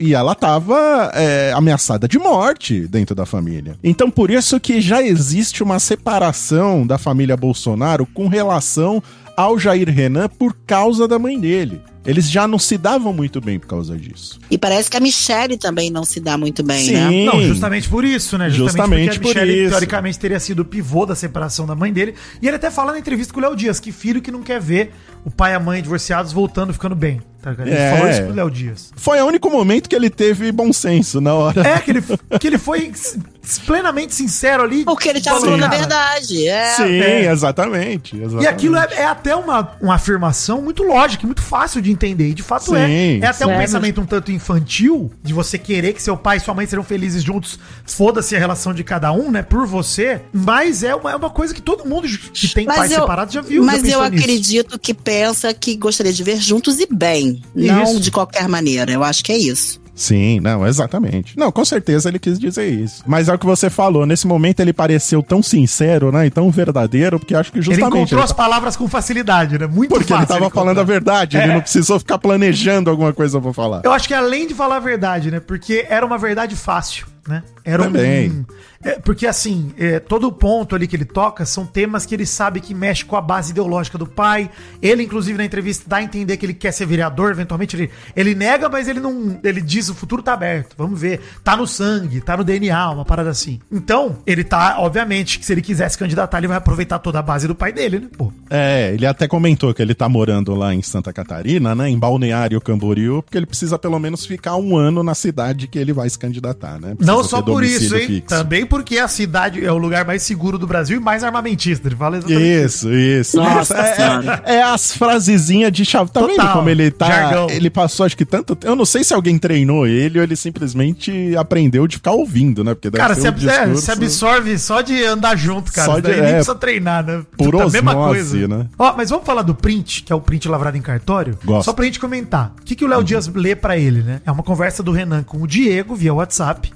e, e ela tava é, ameaçada de morte dentro da família. Então, por isso que já existe uma separação da família Bolsonaro com relação ao Jair Renan por causa da mãe dele. Eles já não se davam muito bem por causa disso. E parece que a Michelle também não se dá muito bem, né? Sim. Não, justamente por isso, né? Justamente porque a por Michelle, isso. teoricamente, teria sido o pivô da separação da mãe dele. E ele até fala na entrevista com o Léo Dias que filho que não quer ver o pai e a mãe divorciados voltando, ficando bem. Tá? Ele É. falou isso pro Léo Dias. Foi o único momento que ele teve bom senso na hora. É, que ele, que ele foi plenamente sincero ali. Porque ele Falou, falando a verdade. É. Sim, é. exatamente, exatamente. E aquilo é, é até uma, uma afirmação muito lógica, e muito fácil de entender. E de fato Sim, é. É até um sim. pensamento um tanto infantil de você querer que seu pai e sua mãe serão felizes juntos. Foda-se a relação de cada um, né? Por você. Mas é uma, é uma coisa que todo mundo que tem pais separados já viu. Mas já eu nisso. acredito que pensa que gostaria de ver juntos e bem. Não Isso. de qualquer maneira. Eu acho que é isso. Sim, não, exatamente. Não, com certeza ele quis dizer isso. Mas é o que você falou, nesse momento ele pareceu tão sincero, né? E tão verdadeiro, porque acho que Ele justamente. encontrou ele as palavras com facilidade, né? Muito Porque ele fácil tava falando a verdade, ele É. não precisou ficar planejando alguma coisa pra falar. Eu acho que além de falar a verdade, né? Porque era uma verdade fácil, né? Era Também. um. é, porque assim, é, todo o ponto ali que ele toca são temas que ele sabe que mexe com a base ideológica do pai. Ele, inclusive, na entrevista dá a entender que ele quer ser vereador, eventualmente ele, ele nega, mas ele não. Ele diz o futuro tá aberto. Vamos ver. Tá no sangue, tá no DNA, uma parada assim. Então, ele tá, obviamente, que se ele quiser se candidatar, ele vai aproveitar toda a base do pai dele, né? Pô. É, ele até comentou que ele tá morando lá em Santa Catarina, né? Em Balneário Camboriú, porque ele precisa pelo menos ficar um ano na cidade que ele vai se candidatar, né? Precisa Não só por isso, hein? fixo. Também porque a cidade é o lugar mais seguro do Brasil e mais armamentista. Ele fala exatamente isso. Isso, isso. Nossa é, é- é as frasezinhas de chave. Tá Total, vendo como ele tá. jargão. Ele passou, acho que tanto. Eu não sei se alguém treinou ele ou ele simplesmente aprendeu de ficar ouvindo, né? Porque deve Cara, ser se, um ab- é, discurso- se absorve só de andar junto, cara. Só de- nem é, precisa treinar, né? por Puta, a mesma coisa. né? Ó, mas vamos falar do print, que é o print lavrado em cartório? Gosto. Uhum. Só pra gente comentar. O que, que o Léo Dias lê pra ele, né? É uma conversa do Renan com o Diego via WhatsApp.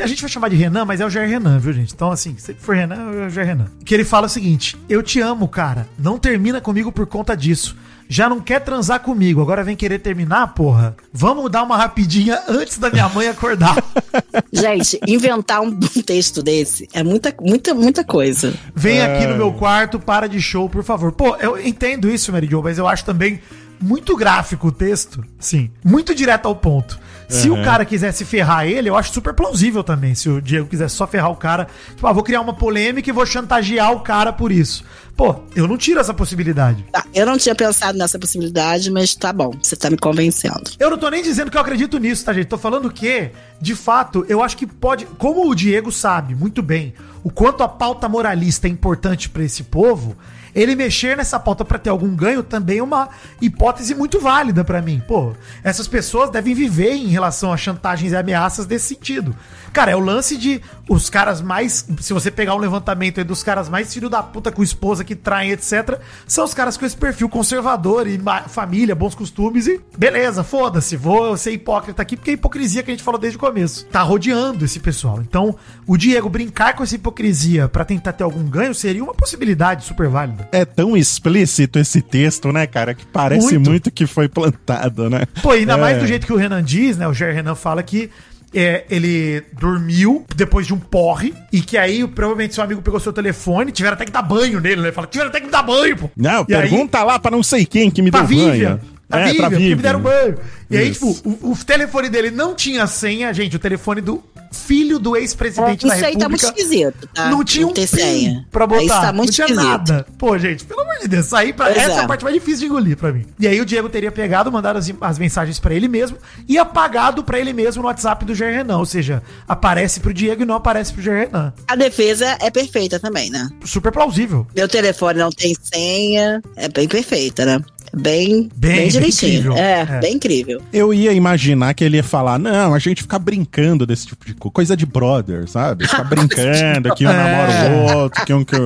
A gente vai chamar de Renan, mas é o Jair Renan, viu, gente? Então, assim, se for Renan, é o Jair Renan. Que ele fala o seguinte: Eu te amo, cara. Não termina comigo por conta disso. Já não quer transar comigo, agora vem querer terminar, porra? Vamos dar uma rapidinha antes da minha mãe acordar. *laughs* Gente, inventar um, texto desse é muita, muita, muita coisa. Vem aqui É. no meu quarto, para de show, por favor. Pô, eu entendo isso, Mary Jo, mas eu acho também muito gráfico o texto. Sim, muito direto ao ponto. Se o cara quisesse ferrar ele, eu acho super plausível também. Se o Diego quisesse só ferrar o cara, tipo, ah, vou criar uma polêmica e vou chantagear o cara por isso. Pô, eu não tiro essa possibilidade. Tá, eu não tinha pensado nessa possibilidade, mas tá bom, você tá me convencendo. Eu não tô nem dizendo que eu acredito nisso, tá, gente? Tô falando que, de fato, eu acho que pode. Como o Diego sabe muito bem o quanto a pauta moralista é importante pra esse povo, ele mexer nessa pauta pra ter algum ganho também é uma hipótese muito válida pra mim. Pô, essas pessoas devem viver em relação a chantagens e ameaças desse sentido. Cara, é o lance de os caras mais. Se você pegar um levantamento aí dos caras mais filho da puta com esposa que traem, etc., são os caras com esse perfil conservador e família, bons costumes e beleza, foda-se, vou ser hipócrita aqui, porque é a hipocrisia que a gente falou desde o começo. Tá rodeando esse pessoal. Então, o Diego brincar com essa hipocrisia pra tentar ter algum ganho seria uma possibilidade super válida. É tão explícito esse texto, né, cara, que parece Muito. muito, que foi plantado, né? Pô, ainda É. mais do jeito que o Renan diz, né? O Jair Renan fala que é, ele dormiu depois de um porre e que aí provavelmente seu amigo pegou seu telefone, tiveram até que dar banho nele, né? Fala, tiveram até que dar banho, pô. Não, E aí- pergunta lá pra não sei quem que me deu Vivian. banho. Pra é, Vivian, pra porque me Vivian. deram banho. E aí, Isso. tipo, o, o telefone dele não tinha senha, gente, o telefone do filho do ex-presidente da Isso aí tá muito República. esquisito, tá? Não tinha um PIN senha. pra botar. Isso tá muito não tinha esquisito. nada. Pô, gente, pelo amor de Deus, sair pra... Pois essa é. é. a parte mais difícil de engolir pra mim. E aí o Diego teria pegado, mandado as, as mensagens pra ele mesmo e apagado pra ele mesmo no WhatsApp do Jair Renan. Ou seja, aparece pro Diego e não aparece pro Jair Renan. A defesa é perfeita também, né? Super plausível. Meu telefone não tem senha, é bem perfeita, né? Bem, Bem, bem, bem direitinho. incrível. É, É. bem incrível. Eu ia imaginar que ele ia falar, não, a gente fica brincando desse tipo de coisa, coisa de brother, sabe? Fica *laughs* brincando, que um É. namora o outro, que um que,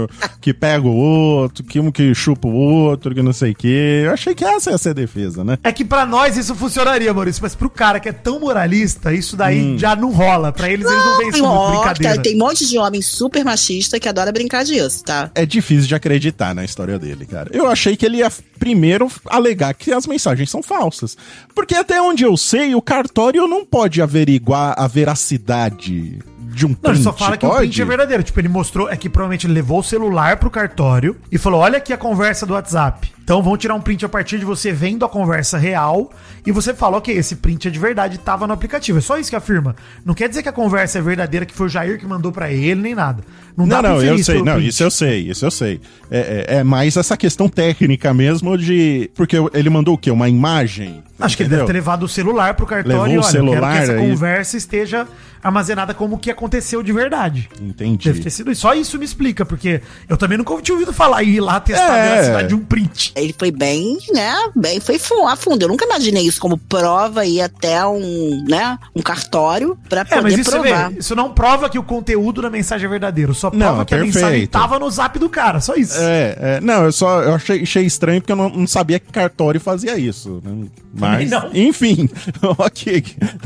que pega o outro, que um que chupa o outro, que não sei o quê. Eu achei que essa ia ser a defesa, né? É que pra nós isso funcionaria, Maurício, mas pro cara que é tão moralista, isso daí já não rola. Pra eles, eles não veem isso Tem, como brincadeira. tá- tem um monte de homem super machista que adora brincar disso, tá? É difícil de acreditar na história dele, cara. Eu achei que ele ia primeiro alegar que as mensagens são falsas. Porque até onde eu sei, o cartório não pode averiguar a veracidade de um print. Não, ele só fala que o pode? print é verdadeiro. Tipo, ele mostrou, é que provavelmente ele levou o celular pro cartório e falou: olha aqui a conversa do WhatsApp. Então vão tirar um print a partir de você vendo a conversa real e você fala, ok, esse print é de verdade, tava no aplicativo. É só isso que afirma. Não quer dizer que a conversa é verdadeira, que foi o Jair que mandou pra ele, nem nada. Não, Não, dá pra não, eu sei, não, print. isso eu sei, isso eu sei. É, é, é mais essa questão técnica mesmo de. Porque ele mandou o quê? Uma imagem? Acho que ele deve ter levado o celular pro cartório Levou e o olha, celular eu quero que essa aí. conversa esteja armazenada como que aconteceu de verdade. Entendi. Deve ter sido isso. Só isso me explica, porque eu também nunca tinha ouvido falar e ir lá testar É. a veracidade de um print. Ele foi bem, né? Bem, foi a fundo. Eu nunca imaginei isso como prova ir até um, né? Um cartório pra É, poder mas isso, provar. vê, isso não prova que o conteúdo da mensagem é verdadeiro, só prova Não, que a mensagem perfeito. tava no zap do cara, só isso. É, é, não, eu só eu achei, achei estranho porque eu não, não sabia que cartório fazia isso. né? Mas, enfim, *laughs* ok,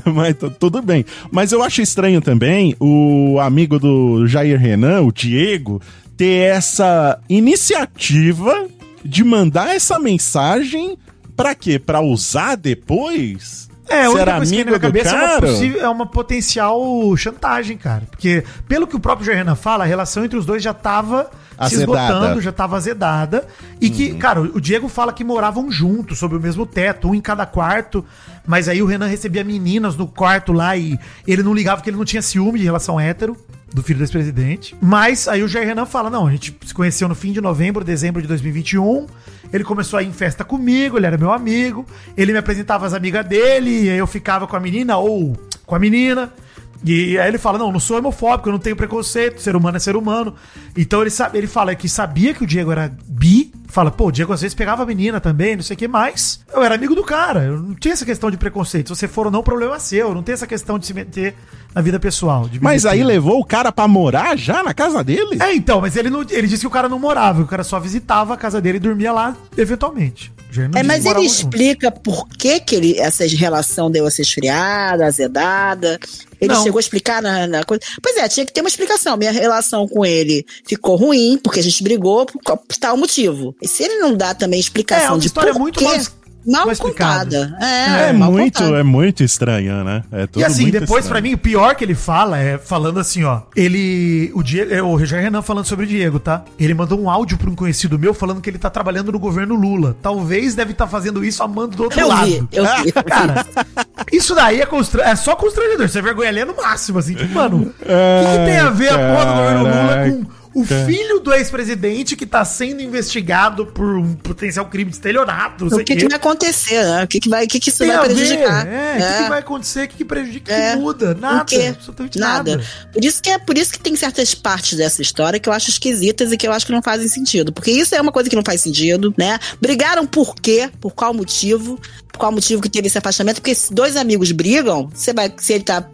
mas tu- tudo bem. Mas eu acho estranho também o amigo do Jair Renan, o Diego, ter essa iniciativa de mandar essa mensagem pra quê? Pra usar depois? É, Ser que na amigo do cabeça é uma, cara? possível- é uma potencial chantagem, cara. Porque, pelo que o próprio Jair Renan fala, a relação entre os dois já tava se Azedada. esgotando, já tava azedada. E que, Uhum. cara, o Diego fala que moravam juntos, sob o mesmo teto, um em cada quarto. Mas aí o Renan recebia meninas no quarto lá e ele não ligava porque ele não tinha ciúme de relação hétero do filho do ex-presidente. Mas aí o Jair Renan fala: não, a gente se conheceu no fim de novembro, dezembro de 2021. Ele começou a ir em festa comigo, ele era meu amigo. Ele me apresentava as amigas dele, e eu ficava com a menina ou com a menina. E aí ele fala: Não, não sou homofóbico, eu não tenho preconceito, ser humano é ser humano. Então ele, sabe, ele fala que sabia que o Diego era bi. Fala, pô, o Diego às vezes pegava a menina também, não sei o que mais. Eu era amigo do cara, eu não tinha essa questão de preconceito. Se você for ou não, problema é seu. Não tem essa questão de se meter na vida pessoal. de Mas aí levou o cara pra morar já na casa dele? É, então, mas ele, não, ele disse que o cara não morava, o cara só visitava a casa dele e dormia lá eventualmente. É, mas ele morava junto. explica por que, que ele, essa relação deu essa esfriada, azedada. Ele Não. chegou a explicar na, na coisa. Pois é, tinha que ter uma explicação. Minha relação com ele ficou ruim, porque a gente brigou por, tal motivo. E se ele não dá também É, explicação uma de história por muito quê, mal- mal contada. É, É, mal muito, contada. é muito estranho, né? É tudo E assim, muito depois, pra estranho. mim, o pior que ele fala é falando assim, ó. Ele. O Diego. É o Jair Renan falando sobre o Diego, tá? Ele mandou um áudio pra um conhecido meu falando que ele tá trabalhando no governo Lula. Talvez deve estar fazendo isso amando do outro Eu lado. vi, eu vi. *laughs* Cara, isso daí é, constra... é só constrangedor. Você é vergonha ali é no máximo, assim. Tipo, mano, o que, que tem a ver a porra do governo Lula com o filho do ex-presidente que tá sendo investigado por um potencial crime de estelionato? O que, que vai acontecer, né? O que, que, vai, que, que isso tem vai prejudicar? É, o que, que vai acontecer? O que, que prejudica? O É. que muda? Nada. Absolutamente Nada. nada. Por isso que é por isso que tem certas partes dessa história que eu acho esquisitas e que eu acho que não fazem sentido. Porque isso é uma coisa que não faz sentido, né? Brigaram por quê? Por qual motivo? Por qual motivo que teve esse afastamento? Porque se dois amigos brigam, você vai. Se ele tá.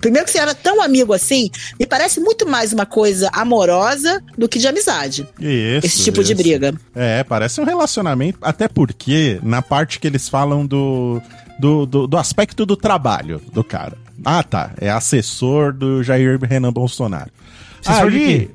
Primeiro que você era tão amigo assim, me parece muito mais uma coisa amorosa do que de amizade. Isso, esse tipo de isso. briga. É, parece um relacionamento, até porque na parte que eles falam do, do, do, do aspecto do trabalho do cara. Ah, tá. É assessor do Jair Renan Bolsonaro. Assessor de Aí-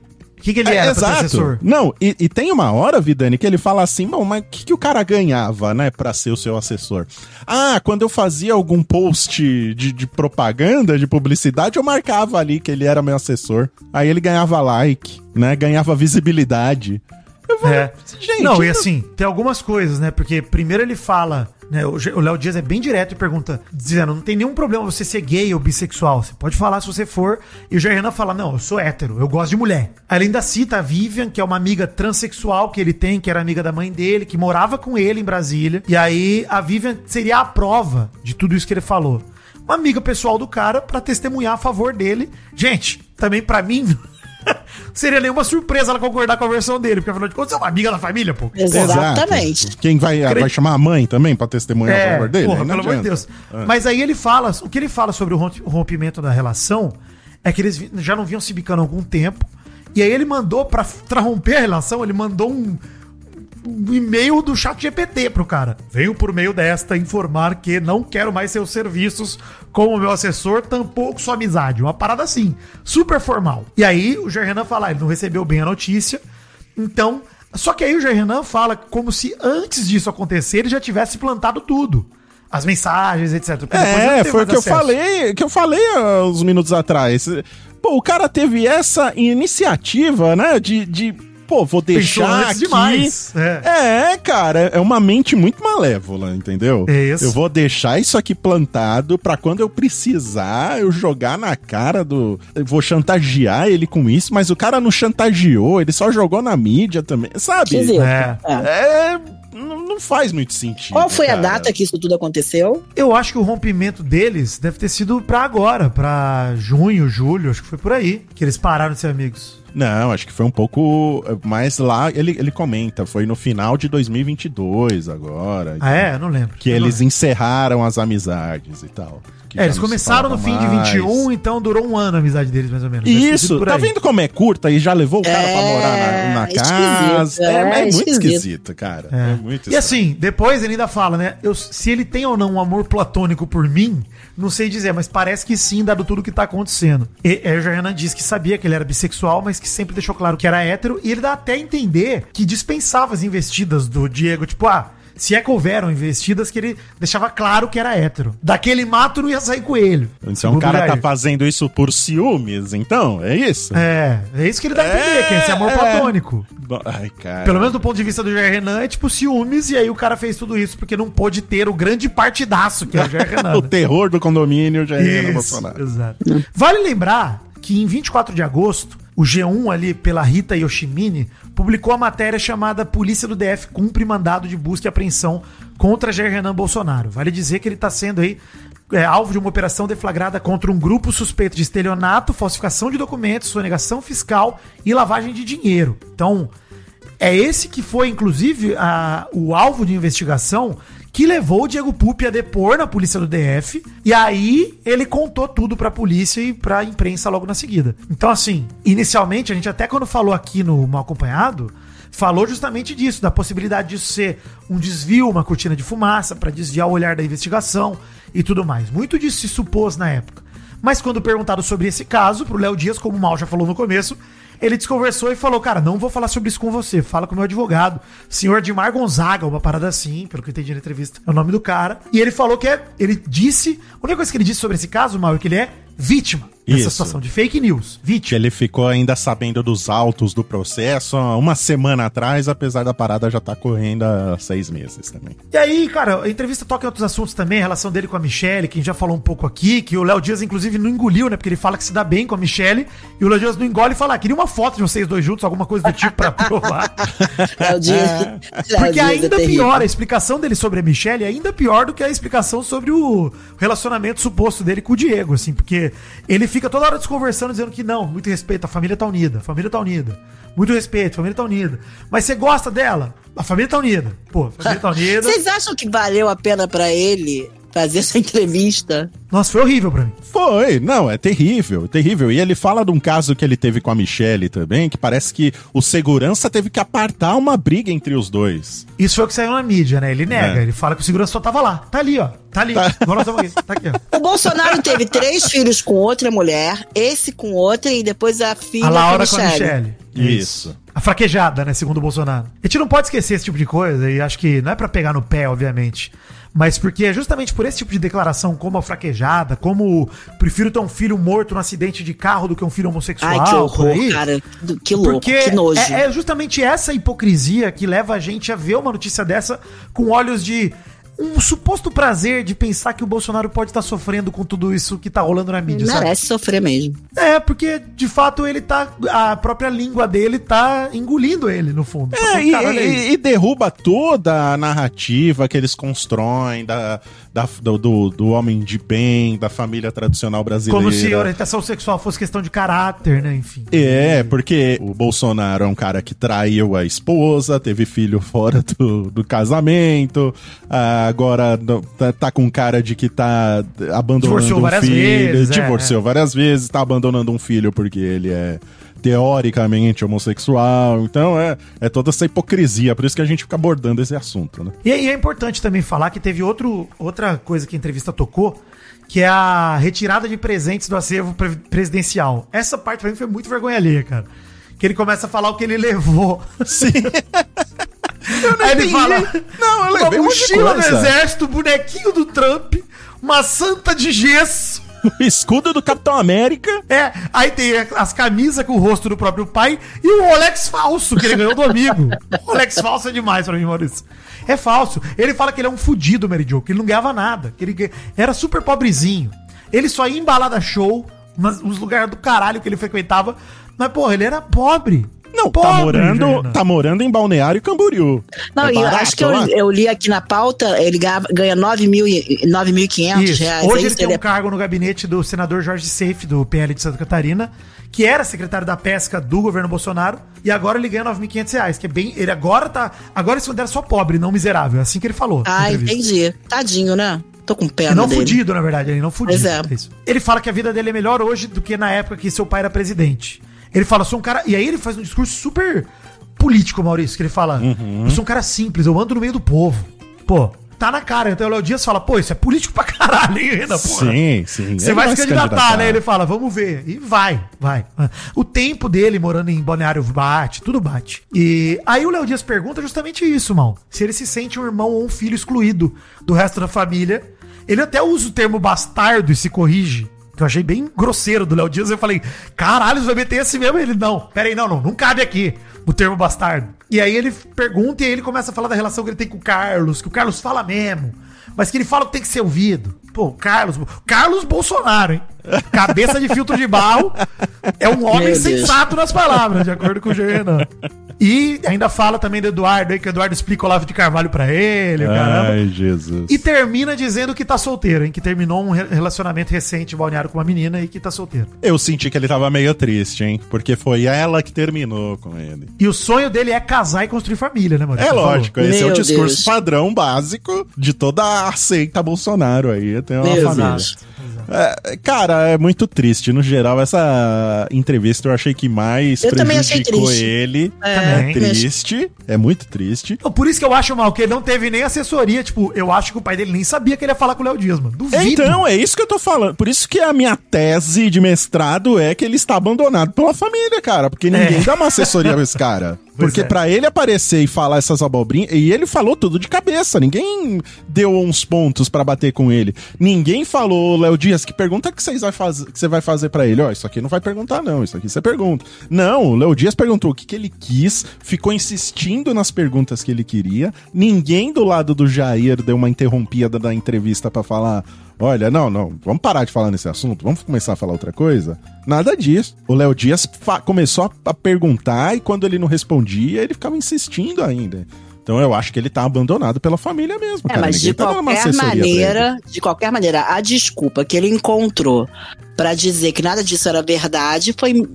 que, que ele É, era exato. assessor? Não, e, e tem uma hora, Vidani, que ele fala assim, bom, mas o que, que o cara ganhava, né, pra ser o seu assessor? Ah, quando eu fazia algum post de, de propaganda, de publicidade, eu marcava ali que ele era meu assessor. Aí ele ganhava like, né, ganhava visibilidade. Eu falei, É. gente... Não, e assim, tem algumas coisas, né? Porque primeiro ele fala, né? O Léo Dias é bem direto e pergunta, dizendo, não tem nenhum problema você ser gay ou bissexual. Você pode falar se você for. E o Jair Renan fala, não, eu sou hétero, eu gosto de mulher. Ele ainda cita a Vivian, que é uma amiga transexual que ele tem, que era amiga da mãe dele, que morava com ele em Brasília. E aí a Vivian seria a prova de tudo isso que ele falou. Uma amiga pessoal do cara pra testemunhar a favor dele. Gente, também pra mim. *laughs* *laughs* seria nenhuma surpresa ela concordar com a versão dele, porque afinal de contas é uma amiga da família, pô. Exatamente. Exato. Quem vai, vai chamar a mãe também pra testemunhar a favor dele? É, porra, pelo amor de. Deus. Mas aí ele fala, o que ele fala sobre o romp- o rompimento da relação é que eles já não vinham se bicando há algum tempo. E aí ele mandou, pra, pra romper a relação, ele mandou um, um e-mail do chat GPT pro cara. Venho por meio desta informar que não quero mais seus serviços como meu assessor, tampouco sua amizade. Uma parada assim, super formal. E aí o Jair Renan fala, ah, ele não recebeu bem a notícia, então... Só que aí o Jair Renan fala como se antes disso acontecer ele já tivesse plantado tudo. As mensagens, etc. É, foi o que eu acesso. falei, que eu falei há uns minutos atrás. Pô, o cara teve essa iniciativa, né, de, de pô, vou deixar aqui. demais, é. É. cara, é uma mente muito malévola, entendeu? É isso. Eu vou deixar isso aqui plantado pra quando eu precisar, eu jogar na cara do, eu vou chantagear ele com isso, mas o cara não chantageou, ele só jogou na mídia também, sabe? É. É. É, não não faz muito sentido. Qual foi a cara. data que isso tudo aconteceu? Eu acho que o rompimento deles deve ter sido pra agora, pra junho, julho, acho que foi por aí que eles pararam de ser amigos. Não, acho que foi um pouco eh, mais lá. Ele, ele comenta, foi no final de 2022 agora. Ah, é? Eu não lembro. Que Eu eles lembro. encerraram as amizades e tal. Que É, eles começaram no fim de mais. 21, então durou um ano a amizade deles, mais ou menos. Isso, tá vendo como é curta e já levou o cara pra É, morar na, na esquisito, casa? É, é, é muito esquisito. esquisito, cara. É, É. muito E assim, depois ele ainda fala, né? Eu, se ele tem ou não um amor platônico por mim, não sei dizer, mas parece que sim, dado tudo que tá acontecendo. E aí o Renan diz que sabia que ele era bissexual, mas que sempre deixou claro que era hétero, e ele dá até a entender que dispensava as investidas do Diego, tipo, ah. Se é que houveram investidas, que ele deixava claro que era hétero. Daquele mato não ia sair coelho. Então o cara tá Jair. fazendo isso por ciúmes, então? É isso? É, é isso que ele dá a entender, que é esse amor É. platônico. Ai, cara. Pelo menos do ponto de vista do Jair Renan, é tipo ciúmes, e aí o cara fez tudo isso porque não pôde ter o grande partidaço que é o Jair *laughs* Renan. o né? terror do condomínio é no Isso, Bolsonaro. exato. Vale lembrar que em 24 de agosto, o G1 ali pela Rita Yoshimine publicou a matéria chamada Polícia do DF cumpre mandado de busca e apreensão contra Jair Renan Bolsonaro. Vale dizer que ele está sendo aí é, alvo de uma operação deflagrada contra um grupo suspeito de estelionato, falsificação de documentos, sonegação fiscal e lavagem de dinheiro. Então, é esse que foi, inclusive, a- o alvo de investigação que levou o Diego Pupi a depor na polícia do DF. E aí ele contou tudo pra polícia e pra imprensa logo na seguida. Então, assim, inicialmente, a gente até quando falou aqui no Mal Acompanhado, falou justamente disso, da possibilidade disso ser um desvio, uma cortina de fumaça pra desviar o olhar da investigação e tudo mais. Muito disso se supôs na época. Mas quando perguntado sobre esse caso, pro Léo Dias, como o Mal já falou no começo, ele desconversou e falou: Cara, não vou falar sobre isso com você, fala com o meu advogado, senhor Edmar Gonzaga, uma parada assim, pelo que eu entendi na entrevista, é o nome do cara. E ele falou que é. Ele disse. A única coisa que ele disse sobre esse caso, Mal, é que ele é vítima Isso. situação de fake news. Vítima. ele ficou ainda sabendo dos autos do processo há uma semana atrás, apesar da parada já tá correndo há seis meses também. E aí, cara, a entrevista toca em outros assuntos também, a relação dele com a Michelle, que a gente já falou um pouco aqui, que o Léo Dias, inclusive, não engoliu, né? Porque ele fala que se dá bem com a Michelle, e o Léo Dias não engole e fala, ah, queria uma foto de vocês dois juntos, alguma coisa do tipo pra provar. *laughs* É o dia. Léo Porque Dias é ainda terrível. pior, a explicação dele sobre a Michelle é ainda pior do que a explicação sobre o relacionamento suposto dele com o Diego, assim, porque ele fica toda hora desconversando, dizendo que não, muito respeito, a família tá unida, a família tá unida. Muito respeito, a família tá unida. Mas você gosta dela? A família tá unida. Pô, a família tá *laughs* unida. Vocês acham que valeu a pena pra ele fazer essa entrevista? Nossa, foi horrível pra mim. Foi, não, é terrível, terrível. E ele fala de um caso que ele teve com a Michelle também, que parece que o segurança teve que apartar uma briga entre os dois. Isso foi o que saiu na mídia, né? Ele nega, É. ele fala que o segurança só tava lá. Tá ali, ó. Tá ali. Agora nós estamos aqui. Tá aqui, ó. O Bolsonaro teve três *laughs* filhos com outra mulher, esse com outra e depois a filha A Laura com com a Michelle. Isso. A fraquejada, né? Segundo o Bolsonaro. A gente não pode esquecer esse tipo de coisa, e acho que não é pra pegar no pé, obviamente. Mas porque é justamente por esse tipo de declaração, como a fraquejada, como prefiro ter um filho morto no acidente de carro do que um filho homossexual. Ai, que horror, aí. cara. Que louco, Porque que nojo. é, é justamente essa hipocrisia que leva a gente a ver uma notícia dessa com olhos de. Um suposto prazer de pensar que o Bolsonaro pode estar sofrendo com tudo isso que tá rolando na mídia, sabe? Merece sofrer mesmo. É, porque de fato ele tá. A própria língua dele tá engolindo ele, no fundo. Tá É, falando, e, "Cara, olha aí." e- e derruba toda a narrativa que eles constroem da, da- do, do, homem de bem, da família tradicional brasileira. Como se orientação sexual fosse questão de caráter, né? Enfim. É, porque o Bolsonaro é um cara que traiu a esposa, teve filho fora do, do casamento, ah, agora tá, tá com cara de que tá abandonando Divorciou um várias filho, vezes, é, divorciou várias vezes, tá abandonando um filho porque ele é teoricamente homossexual. Então é, é toda essa hipocrisia, por isso que a gente fica abordando esse assunto, né? E, e é importante também falar que teve outro, outra coisa que a entrevista tocou, que é a retirada de presentes do acervo pre- presidencial. Essa parte pra mim foi muito vergonha alheia, cara. Que ele começa a falar o que ele levou. Sim. *laughs* Aí ele entendi. fala: Não, eu levei um uma mochila do coisa." exército, bonequinho do Trump, uma santa de gesso. O *laughs* escudo do Capitão América. É, aí tem as camisas com o rosto do próprio pai e o Rolex falso que ele ganhou do amigo. O *laughs* Rolex falso é demais pra mim, Maurício. É falso. Ele fala que ele é um fudido, Mary Jo, que ele não ganhava nada, que ele era super pobrezinho. Ele só ia em balada show, nos lugares do caralho que ele frequentava, mas, porra, ele era pobre. Não, tá Pobre, morando, Jana. tá morando em Balneário Camboriú. Não, É e eu barato acho que eu, eu li aqui na pauta, ele ganha, ganha 9 mil e- 9.500 Isso. reais. Hoje é ele tem ele um é- cargo no gabinete do senador Jorge Seife, do PL de Santa Catarina, que era secretário da pesca do governo Bolsonaro, e agora ele ganha 9.500 reais, que é bem... Ele agora tá... Agora ele se considera só pobre, não miserável. É assim que ele falou. Ah, entendi. Tadinho, né? Tô com E pena não dele. fudido, na verdade. Ele não fudido. Pois é. isso. Ele fala que a vida dele é melhor hoje do que na época que seu pai era presidente. Ele fala, sou um cara... E aí ele faz um discurso super político, Maurício, que ele fala, eu sou um cara simples, eu ando no meio do povo. Pô, tá na cara. Então o Léo Dias fala, pô, isso é político pra caralho, hein, Renan? Sim, sim. Você vai se candidatar, candidatar. né? Ele fala, vamos ver. E vai, vai. O tempo dele morando em Balneário bate, tudo bate. E aí o Léo Dias pergunta justamente isso, mal. Se ele se sente um irmão ou um filho excluído do resto da família. Ele até usa o termo bastardo e se corrige. Que eu achei bem grosseiro do Léo Dias. Eu falei, caralho, você vai meter esse mesmo? Ele, não, pera aí, não, não, não cabe aqui o termo bastardo. E aí ele pergunta e aí ele começa a falar da relação que ele tem com o Carlos, que o Carlos fala mesmo, mas que ele fala que tem que ser ouvido. Pô, Carlos, Carlos Bolsonaro, hein? Cabeça de filtro de barro, é um homem Meu Deus. sensato nas palavras, de acordo com o Renan. E ainda fala também do Eduardo aí, que o Eduardo explica o Olavo de Carvalho pra ele, caramba. Ai, Jesus. E termina dizendo que tá solteiro, hein? Que terminou um re- relacionamento recente balneário com uma menina e que tá solteiro. Eu senti que ele tava meio triste, hein? Porque foi ela que terminou com ele. E o sonho dele é casar e construir família, né, mano? É lógico, esse é o Meu discurso Deus. padrão básico de toda a seita Bolsonaro aí. Tem uma Meu família. Deus. É, cara, é muito triste. No geral, essa entrevista eu achei que mais Eu prejudicou triste. ele. É, É, triste. É muito triste. Então, Por isso que eu acho mal, que ele não teve nem assessoria. Tipo, eu acho que o pai dele nem sabia que ele ia falar com o Léo Dias, mano. Duvido. Então, é isso que eu tô falando. Por isso que a minha tese de mestrado é que ele está abandonado pela família, cara. Porque ninguém É. dá uma assessoria pra esse cara. *laughs* Pois Porque é. pra ele aparecer e falar essas abobrinhas. E ele falou tudo de cabeça. Ninguém deu uns pontos pra bater com ele. Ninguém falou, Léo Dias, que pergunta que vocês vai fazer, que você vai fazer pra ele? Ó, isso aqui não vai perguntar, não. Isso aqui você pergunta. Não, o Léo Dias perguntou o que, que ele quis, ficou insistindo nas perguntas que ele queria. Ninguém do lado do Jair deu uma interrompida da entrevista pra falar. Olha, não, não, vamos parar de falar nesse assunto, vamos começar a falar outra coisa? Nada disso. O Léo Dias começou a, perguntar e quando ele não respondia, ele ficava insistindo ainda. Então eu acho que ele tá abandonado pela família mesmo, É, cara. mas Ninguém de tá qualquer maneira, de qualquer maneira, a desculpa que ele encontrou pra dizer que nada disso era verdade foi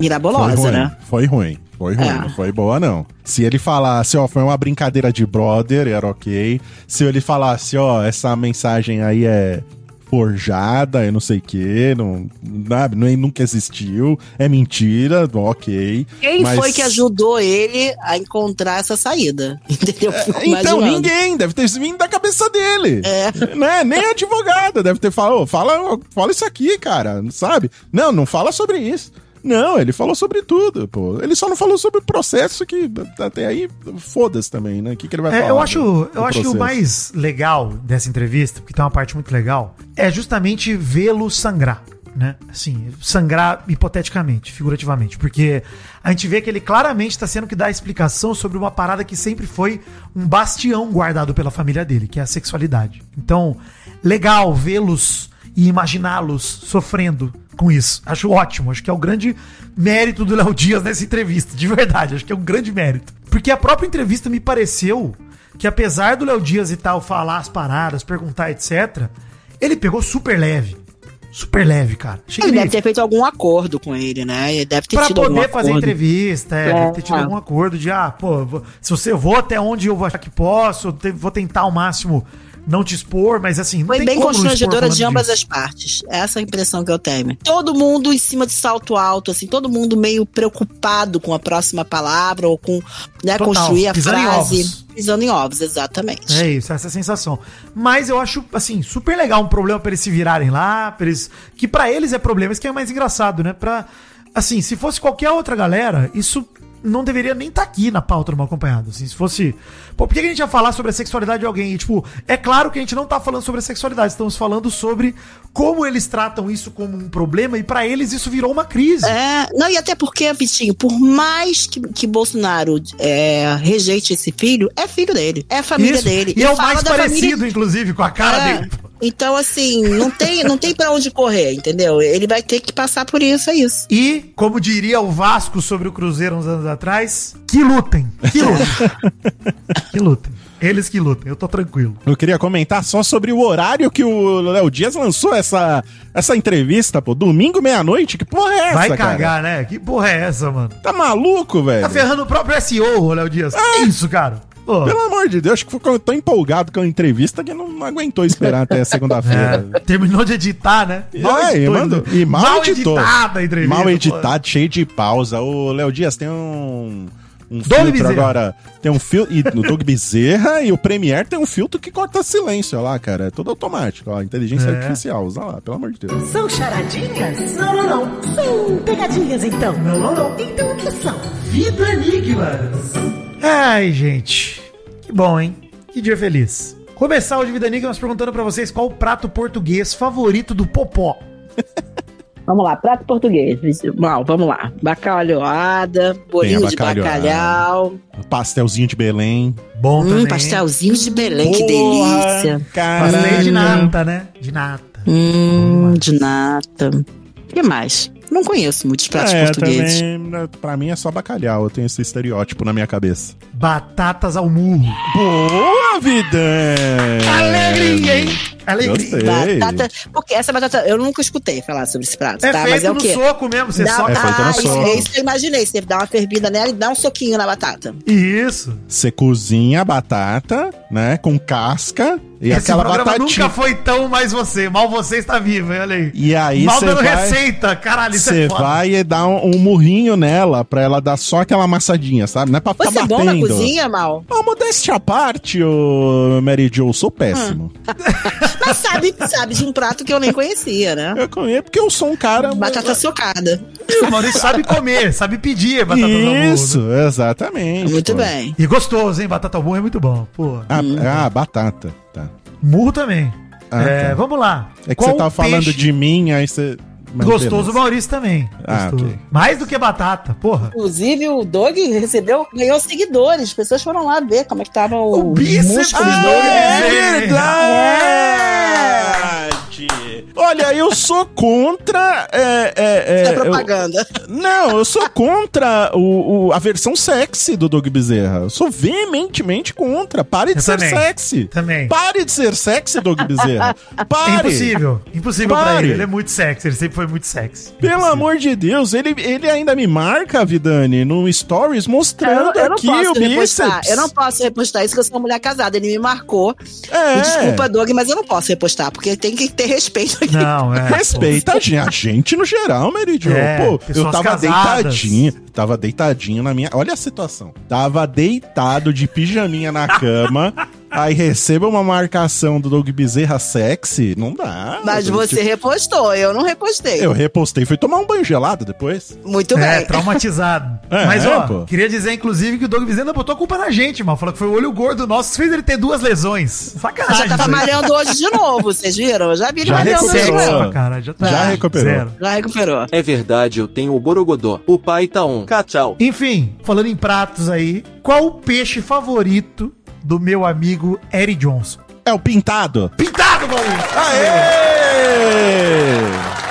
mirabolosa, né? foi ruim. Foi ruim, É. não foi boa, não. Se ele falasse, ó, foi uma brincadeira de brother, era ok. Se ele falasse, ó, essa mensagem aí é forjada, eu não sei o quê, não, sabe, não, nunca existiu, é mentira, ok. Quem Mas- foi que ajudou ele a encontrar essa saída? *laughs* Entendeu? Fico Então, ninguém, deve ter vindo da cabeça dele. É. *laughs* Né? Nem a advogada deve ter falado, "Ô, fala, fala isso aqui, cara, sabe? Não, não fala sobre isso. Não, ele falou sobre tudo, pô. Ele só não falou sobre o processo que até aí foda-se também, né? O que, que ele vai É, falar? eu acho, do eu acho que o mais legal dessa entrevista, porque tem uma parte muito legal, é justamente vê-lo sangrar. né? Assim, sangrar hipoteticamente, figurativamente. Porque a gente vê que ele claramente está sendo que dá explicação sobre uma parada que sempre foi um bastião guardado pela família dele, que é a sexualidade. Então, legal vê-los e imaginá-los sofrendo com isso. Acho ótimo, acho que é o grande mérito do Léo Dias nessa entrevista, de verdade, acho que é um grande mérito. Porque a própria entrevista me pareceu que apesar do Léo Dias e tal falar as paradas, perguntar, etc., ele pegou super leve. Super leve, cara. Achei que Ele deve ter feito algum acordo com ele, né? Ele deve ter pra tido poder fazer acordo. entrevista, é, É, deve ter tido é. algum acordo de, ah, pô, se você vou até onde eu achar que posso, vou tentar ao máximo não te expor, mas assim, não Foi tem bem constrangedora de ambas disso. as partes. Essa é a impressão que eu tenho. Todo mundo em cima de salto alto, assim, todo mundo meio preocupado com a próxima palavra ou com né, Total, construir a em frase. ovos. Pisando em ovos, exatamente. É isso, essa é a sensação. Mas eu acho, assim, super legal um problema pra eles se virarem lá, pra eles, que pra eles é problema, isso que é mais engraçado, né? Pra, assim, se fosse qualquer outra galera, isso não deveria nem estar aqui na pauta do mal acompanhado. Assim, se fosse. Pô, por que a gente ia falar sobre a sexualidade de alguém? E, tipo, é claro que a gente não tá falando sobre a sexualidade, estamos falando sobre como eles tratam isso como um problema e pra eles isso virou uma crise. É, não, e até porque, Vitinho, por mais que, que Bolsonaro é, rejeite esse filho, é filho dele. É família Isso. dele. E é o fala mais da parecido, família- inclusive, com a cara É. dele. Então, assim, não tem, não tem pra onde correr, entendeu? Ele vai ter que passar por isso, é isso. E, como diria o Vasco sobre o Cruzeiro uns anos atrás, que lutem. Que lutem. *laughs* que lutem. Eles que lutem, eu tô tranquilo. Eu queria comentar só sobre o horário que o Léo Dias lançou essa, essa entrevista, pô. Domingo, meia-noite? Que porra é essa, Vai cara? cagar, né? Que porra é essa, mano? Tá maluco, velho? Tá ferrando o próprio SEO, Léo Dias. Que isso, cara? Pô. Pelo amor de Deus, acho que ficou tão empolgado com a entrevista que não, não aguentou esperar até segunda-feira. *laughs* É, terminou de editar, né? E, é, e, mandou- e mal, editou. editada a entrevista. Mal pô. editado, cheio de pausa. O Léo Dias tem um. Um Doug filtro Bezerra. agora. Tem um filtro. E o Doug Bezerra e o Premiere tem um filtro que corta silêncio lá, cara. É tudo automático, ó. Inteligência É. artificial. Usa lá, pelo amor de Deus. São charadinhas? Não, não, não. São pegadinhas, então. Não, não, não. Então o que são? Vida Enigmas. Ai, gente. Que bom, hein? Que dia feliz. Começar o de Vida Enigmas perguntando pra vocês qual o prato português favorito do Popó. *laughs* Vamos lá, prato português. Mal, vamos lá. Bacalhoada, bolinho de bacalhau. Pastelzinho de Belém. Bom Hum, também. pastelzinho de Belém, que delícia. Caralho. Pastel de nata, né? De nata. Hum, de nata. O que mais? Não conheço muitos pratos é, portugueses. também, né, pra mim é só bacalhau. Eu tenho esse estereótipo na minha cabeça. Batatas ao murro. Boa, vida! Alegria, hein? Alegria. Batata. Porque essa batata, eu nunca escutei falar sobre esse prato, É tá? feito Mas é o no quê? soco mesmo, você Dá- soca. É feito no ah, isso, soco. é isso que eu imaginei. Você dá uma fervida nela e dá um soquinho na batata. Isso. Você cozinha a batata, né? Com casca. E Esse aquela programa batatinha. nunca foi tão mais você. Mal você está vivo, hein? olha aí. E aí Mal você dando vai. receita. Caralho, isso Você é foda. vai e dá um, um murrinho nela pra ela dar só aquela amassadinha, sabe? Não é pra ficar Você é batendo. bom na cozinha, Mal? Ó, modéstia à parte, ô Mary Jo, eu sou péssimo. *laughs* Mas sabe, sabe de um prato que eu nem conhecia, né? Eu conheço porque eu sou um cara. Batata socada. O Maurício sabe comer, sabe pedir batata. Isso, exatamente. Muito pô. bem. E gostoso, hein? Batata ao murro é muito bom. Pô. Ah, ah, batata. Tá. Murro também. Ah, é, tá. vamos lá. É que Qual você tava falando peixe de mim, aí você. Gostoso o. Maurício também. Ah, Gostoso. ok. Mais do que batata, porra. Inclusive, o Doug recebeu, ganhou seguidores. As pessoas foram lá ver como é que tava o, O bíceps do do Doug. É É. Olha, eu sou contra. É, é, é, É eu- propaganda. não, eu sou contra o, o- a versão sexy do Doug Bezerra. Eu sou veementemente contra. Pare de Eu ser também. sexy. Também. Pare de ser sexy, Doug Bezerra. *laughs* Pare. É impossível. Impossível pra Pare. ele. Ele é muito sexy. Ele sempre foi muito sexy. Pelo Impossível. amor de Deus, ele, ele ainda me marca, Vidani, no Stories, mostrando Eu, eu aqui o repostar. bíceps. Eu não posso repostar isso, que eu sou uma mulher casada. Ele me marcou. É. E desculpa, Doug, mas eu não posso repostar, porque tem que ter respeito aqui. Não, é. Respeita a gente, a gente no geral, Meridio. É, Pô, eu tava casadas. deitadinho, tava deitadinho na minha. Olha a situação. Tava deitado de pijaminha na cama, aí receba uma marcação do Doug Bezerra sexy, não dá. Mas você tipo, repostou, eu não repostei. Eu repostei, fui tomar um banho gelado depois. Muito É, bem. traumatizado. É, Mas, ó, pô. queria dizer, inclusive, que o Doug Bezerra botou a culpa na gente, mano. Falou que foi o olho gordo nosso fez ele ter duas lesões. Sacanagem. Já tava malhando hoje de novo, vocês viram? Eu já vi ele Já malhando hoje de recuperou. novo. Caralho, já tá. Já recuperou. Zero. Já recuperou. É verdade, eu tenho o Borogodó. O pai tá on. Tchau. Enfim, falando em pratos aí, qual o peixe favorito do meu amigo Eric Johnson? É o pintado. Pintado, Maurício! Aê!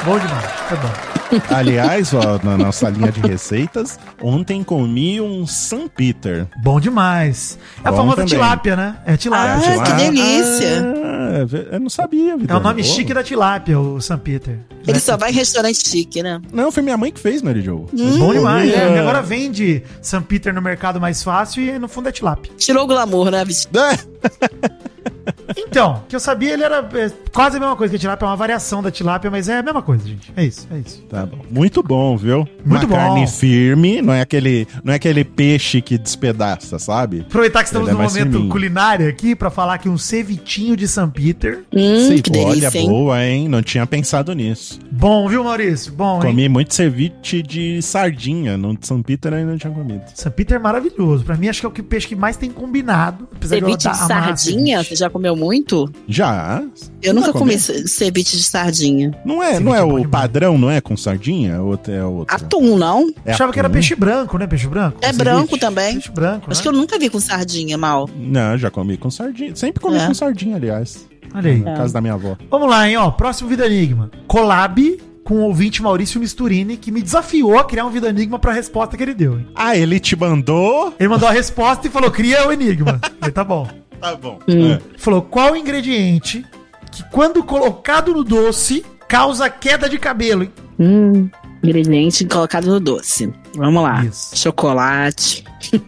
Bom demais, tá bom. Aliás, ó, na nossa linha de receitas, ontem comi um San Peter. Bom demais. É a Bom famosa também. tilápia, né? É Ah, tilápia. que delícia. Ah, ve- eu não sabia, vida. é o nome chique da tilápia, o St. Peter. Ele só vai em restaurante chique, né? Não, foi minha mãe que fez, Mary Jo. Bom demais. É. né? E agora vende St. Peter no mercado mais fácil e no fundo é tilápia. Tirou o glamour, né, bicho? *laughs* É. Então, que eu sabia, ele era é, quase a mesma coisa que a tilápia, é uma variação da tilápia, mas é a mesma coisa, gente. É isso, é isso. Tá bom. Muito bom, viu? Muito Uma bom. carne firme, não é aquele, não é aquele peixe que despedaça, sabe? Aproveitar que estamos Ele é no mais momento firminho. culinário aqui pra falar que um cevitinho de St. Peter. Hum, Sei, que pô, olha, delícia, hein? boa, hein? Não tinha pensado nisso. Bom, viu, Maurício? Bom, hein? Comi muito ceviche de sardinha. No São Peter ainda não tinha comido. St. Peter é maravilhoso. Pra mim, acho que é o que- peixe que mais tem combinado. Apesar Ceviche eu de amar sardinha? Você já comeu muito? Já. Eu nunca comi comi. ce- ceviche de sardinha. Não é, Ceviche não é é o demais. padrão, não é com sardinha? Ou é outro? Atum, não? É Achava que era atum? peixe branco, né? Peixe branco? É Ceviche. branco também. Peixe branco, Acho né? que eu nunca vi com sardinha, mal. Não, já comi com sardinha. Sempre comi É. com sardinha, aliás. Olha aí. Na casa da minha avó. Vamos lá, hein, ó. Próximo Vida Enigma. Collab com o ouvinte Maurício Misturini, que me desafiou a criar um Vida Enigma pra resposta que ele deu, hein? Ah, ele te mandou? Ele mandou a resposta e falou, cria o enigma. *laughs* Falei, tá bom. Tá bom. Hum. É. Falou, qual o ingrediente que quando colocado no doce causa queda de cabelo? Hum, ingrediente colocado no doce. Vamos lá. Isso. Chocolate,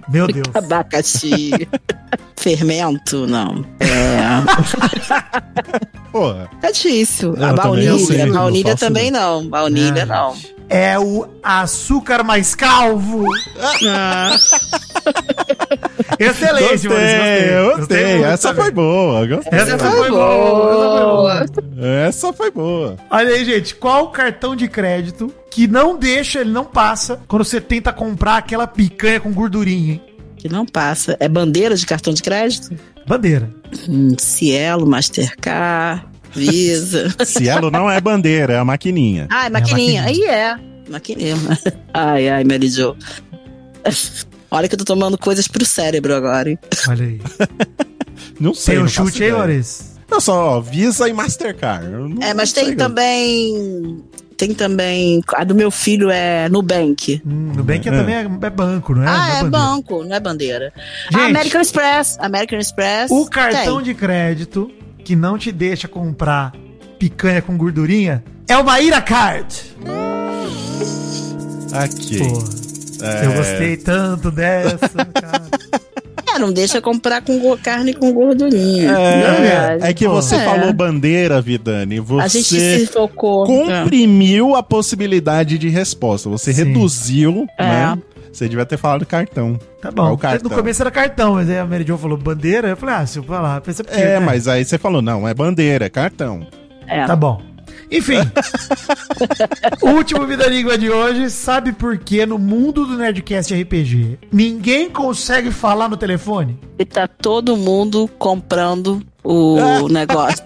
Meu Deus. *laughs* abacaxi, *laughs* fermento, não. É, *laughs* Porra. é difícil. A também não sei, baunilha, não baunilha também não. Baunilha Ah, não. É o açúcar mais calvo. Ah, Excelente, Gostei, gostei. muito Essa também. foi boa. Gostei. Essa Essa foi boa. Essa foi boa. Essa foi boa. Olha aí, gente, qual o cartão de crédito que não deixa, ele não passa, quando você tenta comprar aquela picanha com gordurinha, hein? que não passa. É bandeira de cartão de crédito? Bandeira. Hum, Cielo, Mastercard, Visa. Cielo *laughs* não é bandeira, é a maquininha. Ai, maquininha. Aí é. Maquininha. *laughs* Ai, ai, Mary Jo. *laughs* Olha que eu tô tomando coisas pro cérebro agora, hein? Olha aí. Não sei. Tem um chute aí. Maurício? Não, só ó, Visa e Mastercard. Não- É, mas tem sei. também. Tem também. A do meu filho é Nubank. Hum, Nubank é. É. também é, é banco, não é? ah, Não é bandeira. banco, não é bandeira. Gente. Ah, American Express. American Express. O cartão tem. de crédito que não te deixa comprar picanha com gordurinha é o Maíra Card. Aqui. Pô, É. eu gostei tanto dessa, *laughs* cara. É, não deixa comprar com carne com gordurinha. É, é que pô. você É. falou bandeira, Vidani. Você A gente se focou. comprimiu a possibilidade de resposta. Você Sim. reduziu, É. né? Você devia ter falado cartão. Tá bom. o cartão. No começo era cartão, mas aí a Mary Jo falou bandeira. Eu falei, ah, se eu falar, pensa porque. É, né? mas aí você falou, não, é bandeira, é cartão. É. Tá bom. Enfim. o *laughs* último Vida Língua de hoje, sabe por que no mundo do Nerdcast RPG ninguém consegue falar no telefone? E tá todo mundo comprando o *laughs* negócio.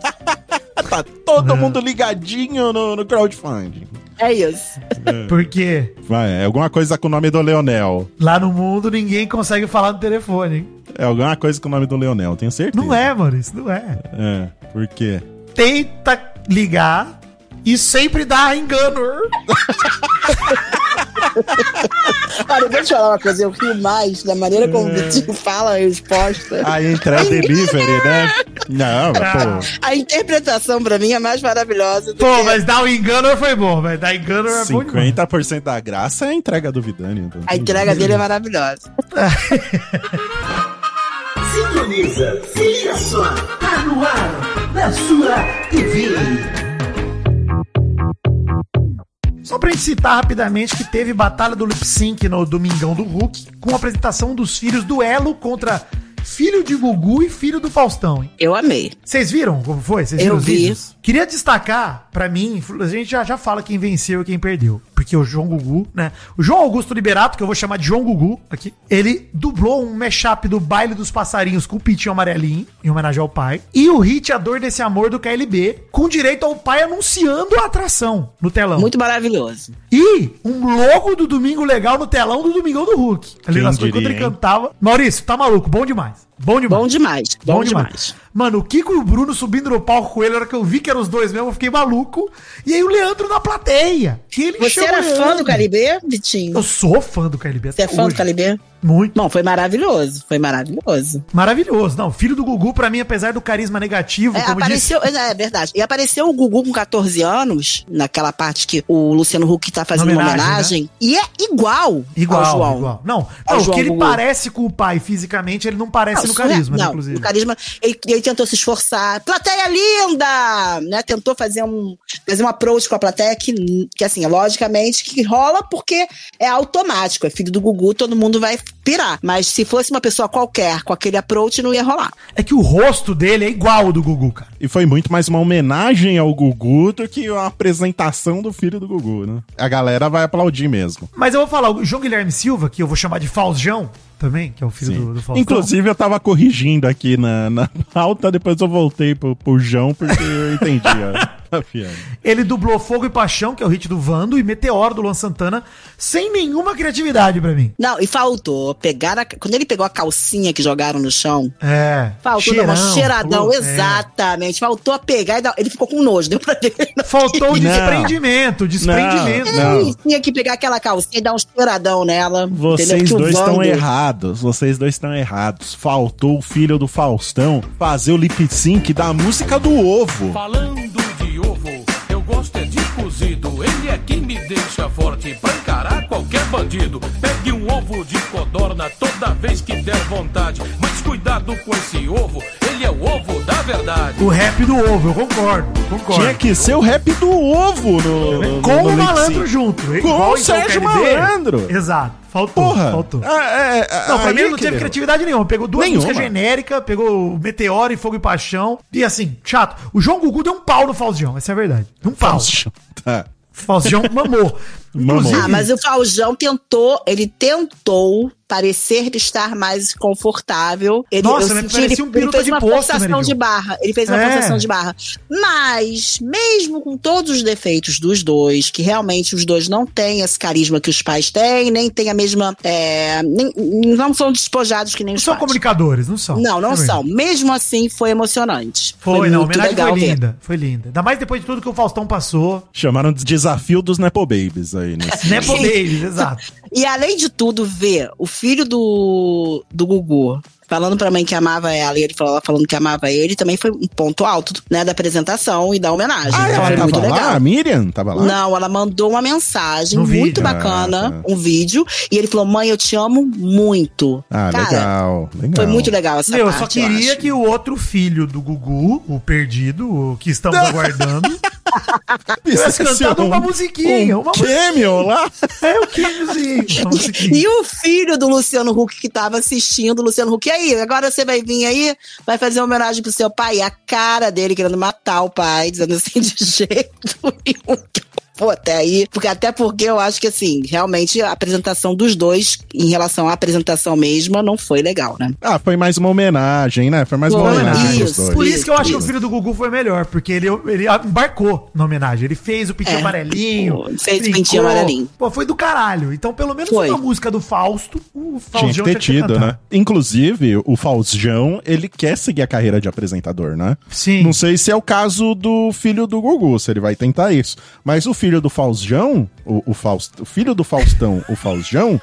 Tá todo mundo ligadinho no, no crowdfunding. É isso. Porque Vai, é alguma coisa com o nome do Leonel. lá no mundo ninguém consegue falar no telefone. hein? É alguma coisa com o nome do Leonel, tenho certeza. Não é, Maurício, não é. É, por quê? Tenta ligar e sempre dá engano. *laughs* *laughs* Olha, eu vou te falar uma coisa, eu rio mais da maneira como o Vitinho fala a resposta. Aí entra delivery, né? Não, Ah. pô. A interpretação pra mim é mais maravilhosa do Pô, que mas dar o engano foi bom, velho. Dar engano é bom demais. 50% da graça é a entrega do Vidani. então. a entrega dele é maravilhosa. *laughs* Sintoniza, se liga só, tá no ar, na sua TV. Só pra gente citar rapidamente que teve Batalha do Lip Sync no Domingão do Hulk, com a apresentação dos filhos do Elo contra filho de Gugu e filho do Faustão, hein? Eu amei. Vocês viram como foi? Vocês Eu viram os vi. vídeos? Queria destacar, pra mim, a gente já, já fala quem venceu e quem perdeu. Porque o João Gugu, né? O João Augusto Liberato, que eu vou chamar de João Gugu aqui, ele dublou um mashup do Baile dos Passarinhos com o Pitinho Amarelinho, em homenagem ao pai. E o hit A Dor Desse Amor do KLB, com direito ao pai anunciando a atração no telão. Muito maravilhoso. E um logo do Domingo Legal no telão do Domingão do Hulk. Ali Quem nas coisas, diria, quando ele hein? cantava. Maurício, tá maluco, bom demais. Bom demais. Bom demais. Bom, demais. Mano, o Kiko e o Bruno subindo no palco com ele, na hora que eu vi que eram os dois mesmo, eu fiquei maluco. E aí o Leandro na plateia. Que ele Você era fã do Caribe, Vitinho? Eu sou fã do KLB. Você é fã do Caribe? Muito. Bom, foi maravilhoso. Foi maravilhoso. Maravilhoso. Não, filho do Gugu, pra mim, apesar do carisma negativo, É, como disse. apareceu, é verdade. E apareceu o Gugu com 14 anos, naquela parte que o Luciano Huck tá fazendo uma Homenagem, homenagem. E é igual, Igual, ao João. igual. Não, não o João que ele Gugu. parece com o pai fisicamente, ele não parece Não, no carisma, né, não, inclusive. no carisma, ele, ele tentou se esforçar. Plateia linda! Né? Tentou fazer um, fazer um approach com a plateia que, que, assim, logicamente, que rola porque é automático. É filho do Gugu, todo mundo vai pirar. Mas se fosse uma pessoa qualquer com aquele approach, não ia rolar. É que o rosto dele é igual ao do Gugu, cara. E foi muito mais uma homenagem ao Gugu do que a apresentação do filho do Gugu, né? A galera vai aplaudir mesmo. Mas eu vou falar, o João Guilherme Silva, que eu vou chamar de Faustão também, que é o filho do, do Faustão. Inclusive, eu tava corrigindo aqui na, na pauta, depois eu voltei pro, pro João, porque eu entendi *laughs* Ele dublou Fogo e Paixão, que é o hit do Vando, e Meteoro do Luan Santana, sem nenhuma criatividade pra mim. Não, e faltou pegar a, Quando ele pegou a calcinha que jogaram no chão, É. faltou dar uma cheirão, cheiradão, pô, é. exatamente. Faltou a pegar e dar, ele ficou com nojo, deu pra ver. *laughs* Faltou o Não. desprendimento, o desprendimento. Não. Ele tinha que pegar aquela calcinha e dar um cheiradão nela. Vocês dois estão Wando- errados. Vocês dois estão errados. Faltou o filho do Faustão fazer o lip sync da música do ovo. Falando me deixa forte pra encarar qualquer bandido. Pegue um ovo de codorna toda vez que der vontade. Mas cuidado com esse ovo, ele é o ovo da verdade. O rap do ovo, eu concordo, concordo. Tinha que ser o rap do ovo no, no, Com no o malandro junto. Com igual o em Sérgio. Malandro. Exato. Faltou, Porra. faltou. Ah, é, é, Não, pra mim ele não teve deu. criatividade nenhuma. Pegou duas Nenhuma. músicas genéricas, pegou Meteoro e Fogo e Paixão. E assim, chato. O João Gugu deu um pau no Faustão, essa é a verdade. Um pau. Tá. Faustão mamou. Ah, mas o Faustão tentou, ele tentou parecer estar mais confortável. Ele, Nossa, senti, parecia ele, um ele fez de uma posto, forçação de barra. Ele fez uma É. forçação de barra. Mas, mesmo com todos os defeitos dos dois, que realmente os dois não têm esse carisma que os pais têm, nem têm a mesma. é, nem- não são despojados que nem Não os são pais. comunicadores, não são. Não, não É são. Mesmo assim, foi emocionante. Foi, não, a homenagem foi legal ver. linda. Foi linda. Ainda mais depois de tudo que o Faustão passou. Chamaram de desafio dos Nepo Babies aí, né? Nepo Babies, exato. E além de tudo, ver o filho do, do Gugu falando pra mãe que amava ela e ele falou, ela falando que amava ele, também foi um ponto alto né, da apresentação e da homenagem. Ah, ela foi muito lá? legal. A Miriam tava lá? Não, ela mandou uma mensagem No muito vídeo. bacana, Ah, tá. um vídeo, e ele falou: Mãe, eu te amo muito. Ah, Cara, legal, legal. Foi muito legal essa Meu, eu parte. só queria acho. que o outro filho do Gugu, o perdido, o que estamos aguardando, *laughs* tivesse cantado uma musiquinha. um uma cameo lá? É, o cameozinho. *laughs* musiquinha. E o filho do Luciano Huck que tava assistindo, o Luciano Huck, e aí, agora você vai vir aí, vai fazer uma homenagem pro seu pai. E a cara dele querendo matar o pai, dizendo assim, de jeito *laughs* nenhum vou até aí. Porque, até porque eu acho que, assim, realmente a apresentação dos dois, em relação à apresentação mesma, não foi legal, né? Ah, foi mais uma homenagem, né? Foi mais uma Foi, homenagem dos isso, dois. Por isso que eu acho que o Isso. filho do Gugu foi melhor, porque ele, ele embarcou na homenagem. Ele fez o pintinho É, amarelinho. fez o brincou. pintinho amarelinho. Pô, foi do caralho. Então, pelo menos Foi. uma música do Fausto, o Tinha que Faustão ter tido, né? Inclusive, o Faustão, ele quer seguir a carreira de apresentador, né? Sim. Não sei se é o caso do filho do Gugu, se ele vai tentar isso. Mas o filho do Faustão, o, o, Faust, o filho do Faustão, o Faustão,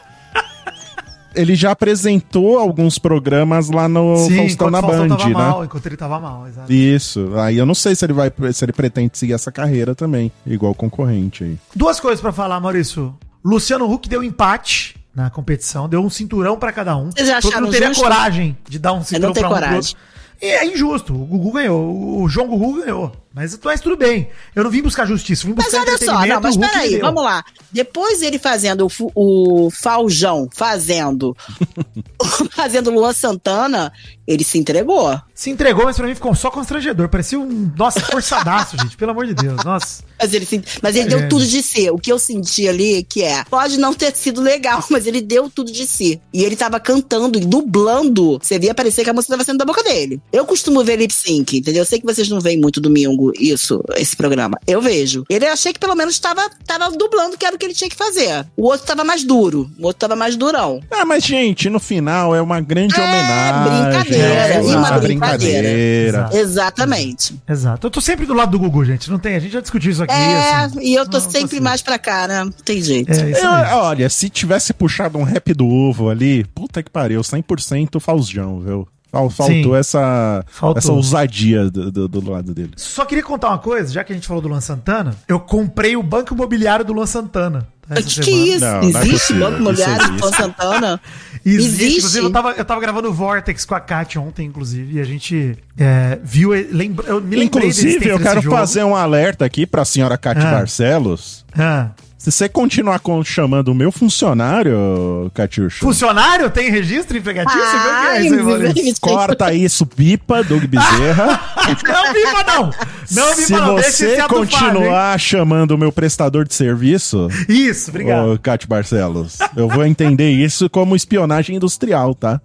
ele já apresentou alguns programas lá no Faustão enquanto na Faustão Band, tava né? mal, enquanto ele tava mal, exato. Isso. Aí eu não sei se ele vai, se ele pretende seguir essa carreira também, igual concorrente aí. Duas coisas pra falar, Maurício. Luciano Huck deu empate na competição, deu um cinturão pra cada um. Vocês acharam não teria justo? coragem de dar um cinturão pra um outro. E é injusto. O Gugu ganhou. O João Gugu ganhou. Mas, mas tudo bem. Eu não vim buscar justiça. Vim Mas buscar olha só, não, mas peraí, vamos lá. Depois ele fazendo o, o Faljão, fazendo *laughs* fazendo Luan Santana, ele se entregou. Se entregou, mas pra mim ficou só constrangedor. Parecia um. Nossa, forçadaço, *laughs* gente. Pelo amor de Deus. Nossa. Mas ele, se- mas ele É. deu tudo de si. O que eu senti ali que é, pode não ter sido legal, *laughs* mas ele deu tudo de si. E ele tava cantando e dublando. Você via parecer que a música tava saindo da boca dele. Eu costumo ver lip sync, entendeu? Eu sei que vocês não veem muito domingo isso, esse programa. Eu vejo. Ele achei que pelo menos tava, tava dublando, que era o que ele tinha que fazer. O outro tava mais duro. O outro tava mais durão. Ah, mas, gente, no final é uma grande homenagem. brincadeira, é e uma brincadeira. brincadeira. Exatamente. Exato. Eu tô sempre do lado do Gugu, gente. Não tem. A gente já discutiu isso aqui. É, assim. e eu tô Não, sempre consigo. mais pra cá, né? Não tem jeito. É, isso Eu- olha, se tivesse puxado um rap do ovo ali, puta que pariu, 100% Faustão, viu? Fal- Faltou Sim. essa, Faltou. essa ousadia do, do- do lado dele. Só queria contar uma coisa, já que a gente falou do Luan Santana, eu comprei o banco imobiliário do Luan Santana. tá, essa Que que é isso? Não, não é existe possível. Banco Imobiliário de Luan. Santana? Existe. Existe. Inclusive, eu tava, eu tava gravando o Vortex com a Kátia ontem, inclusive, e a gente é, viu. Lembra, eu me lembrei Inclusive, eu quero fazer um alerta aqui pra senhora Cate Ah. Barcelos. Ah. Se você continuar com- chamando o meu funcionário, Catiuxa, Funcionário tem registro empregatício? Como é é isso corta isso, pipa, Doug *laughs* Bezerra. Não viva não! Não Se viva não, você continuar chamando o meu prestador de serviço? Isso, obrigado. ô Cate Barcelos, eu vou entender isso como espionagem industrial, tá?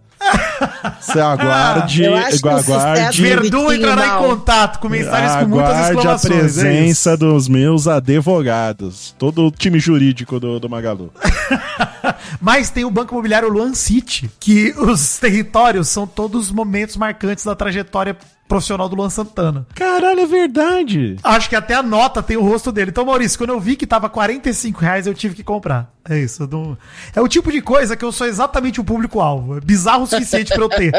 Você aguarde, Eu acho que o aguarde, Verdun entrará em contato com mensagens com muitas aguarde a exclamações. é presença isso. dos meus advogados. Todo o time jurídico do, do Magalu. *laughs* Mas tem o Banco Imobiliário Luan City, que os territórios são todos momentos marcantes da trajetória profissional do Luan Santana. Caralho, é verdade. Acho que até a nota tem o rosto dele. Então, Maurício, quando eu vi que tava 45 reais, eu tive que comprar. É isso. não- É o tipo de coisa que eu sou exatamente o público-alvo. É bizarro o suficiente pra eu ter.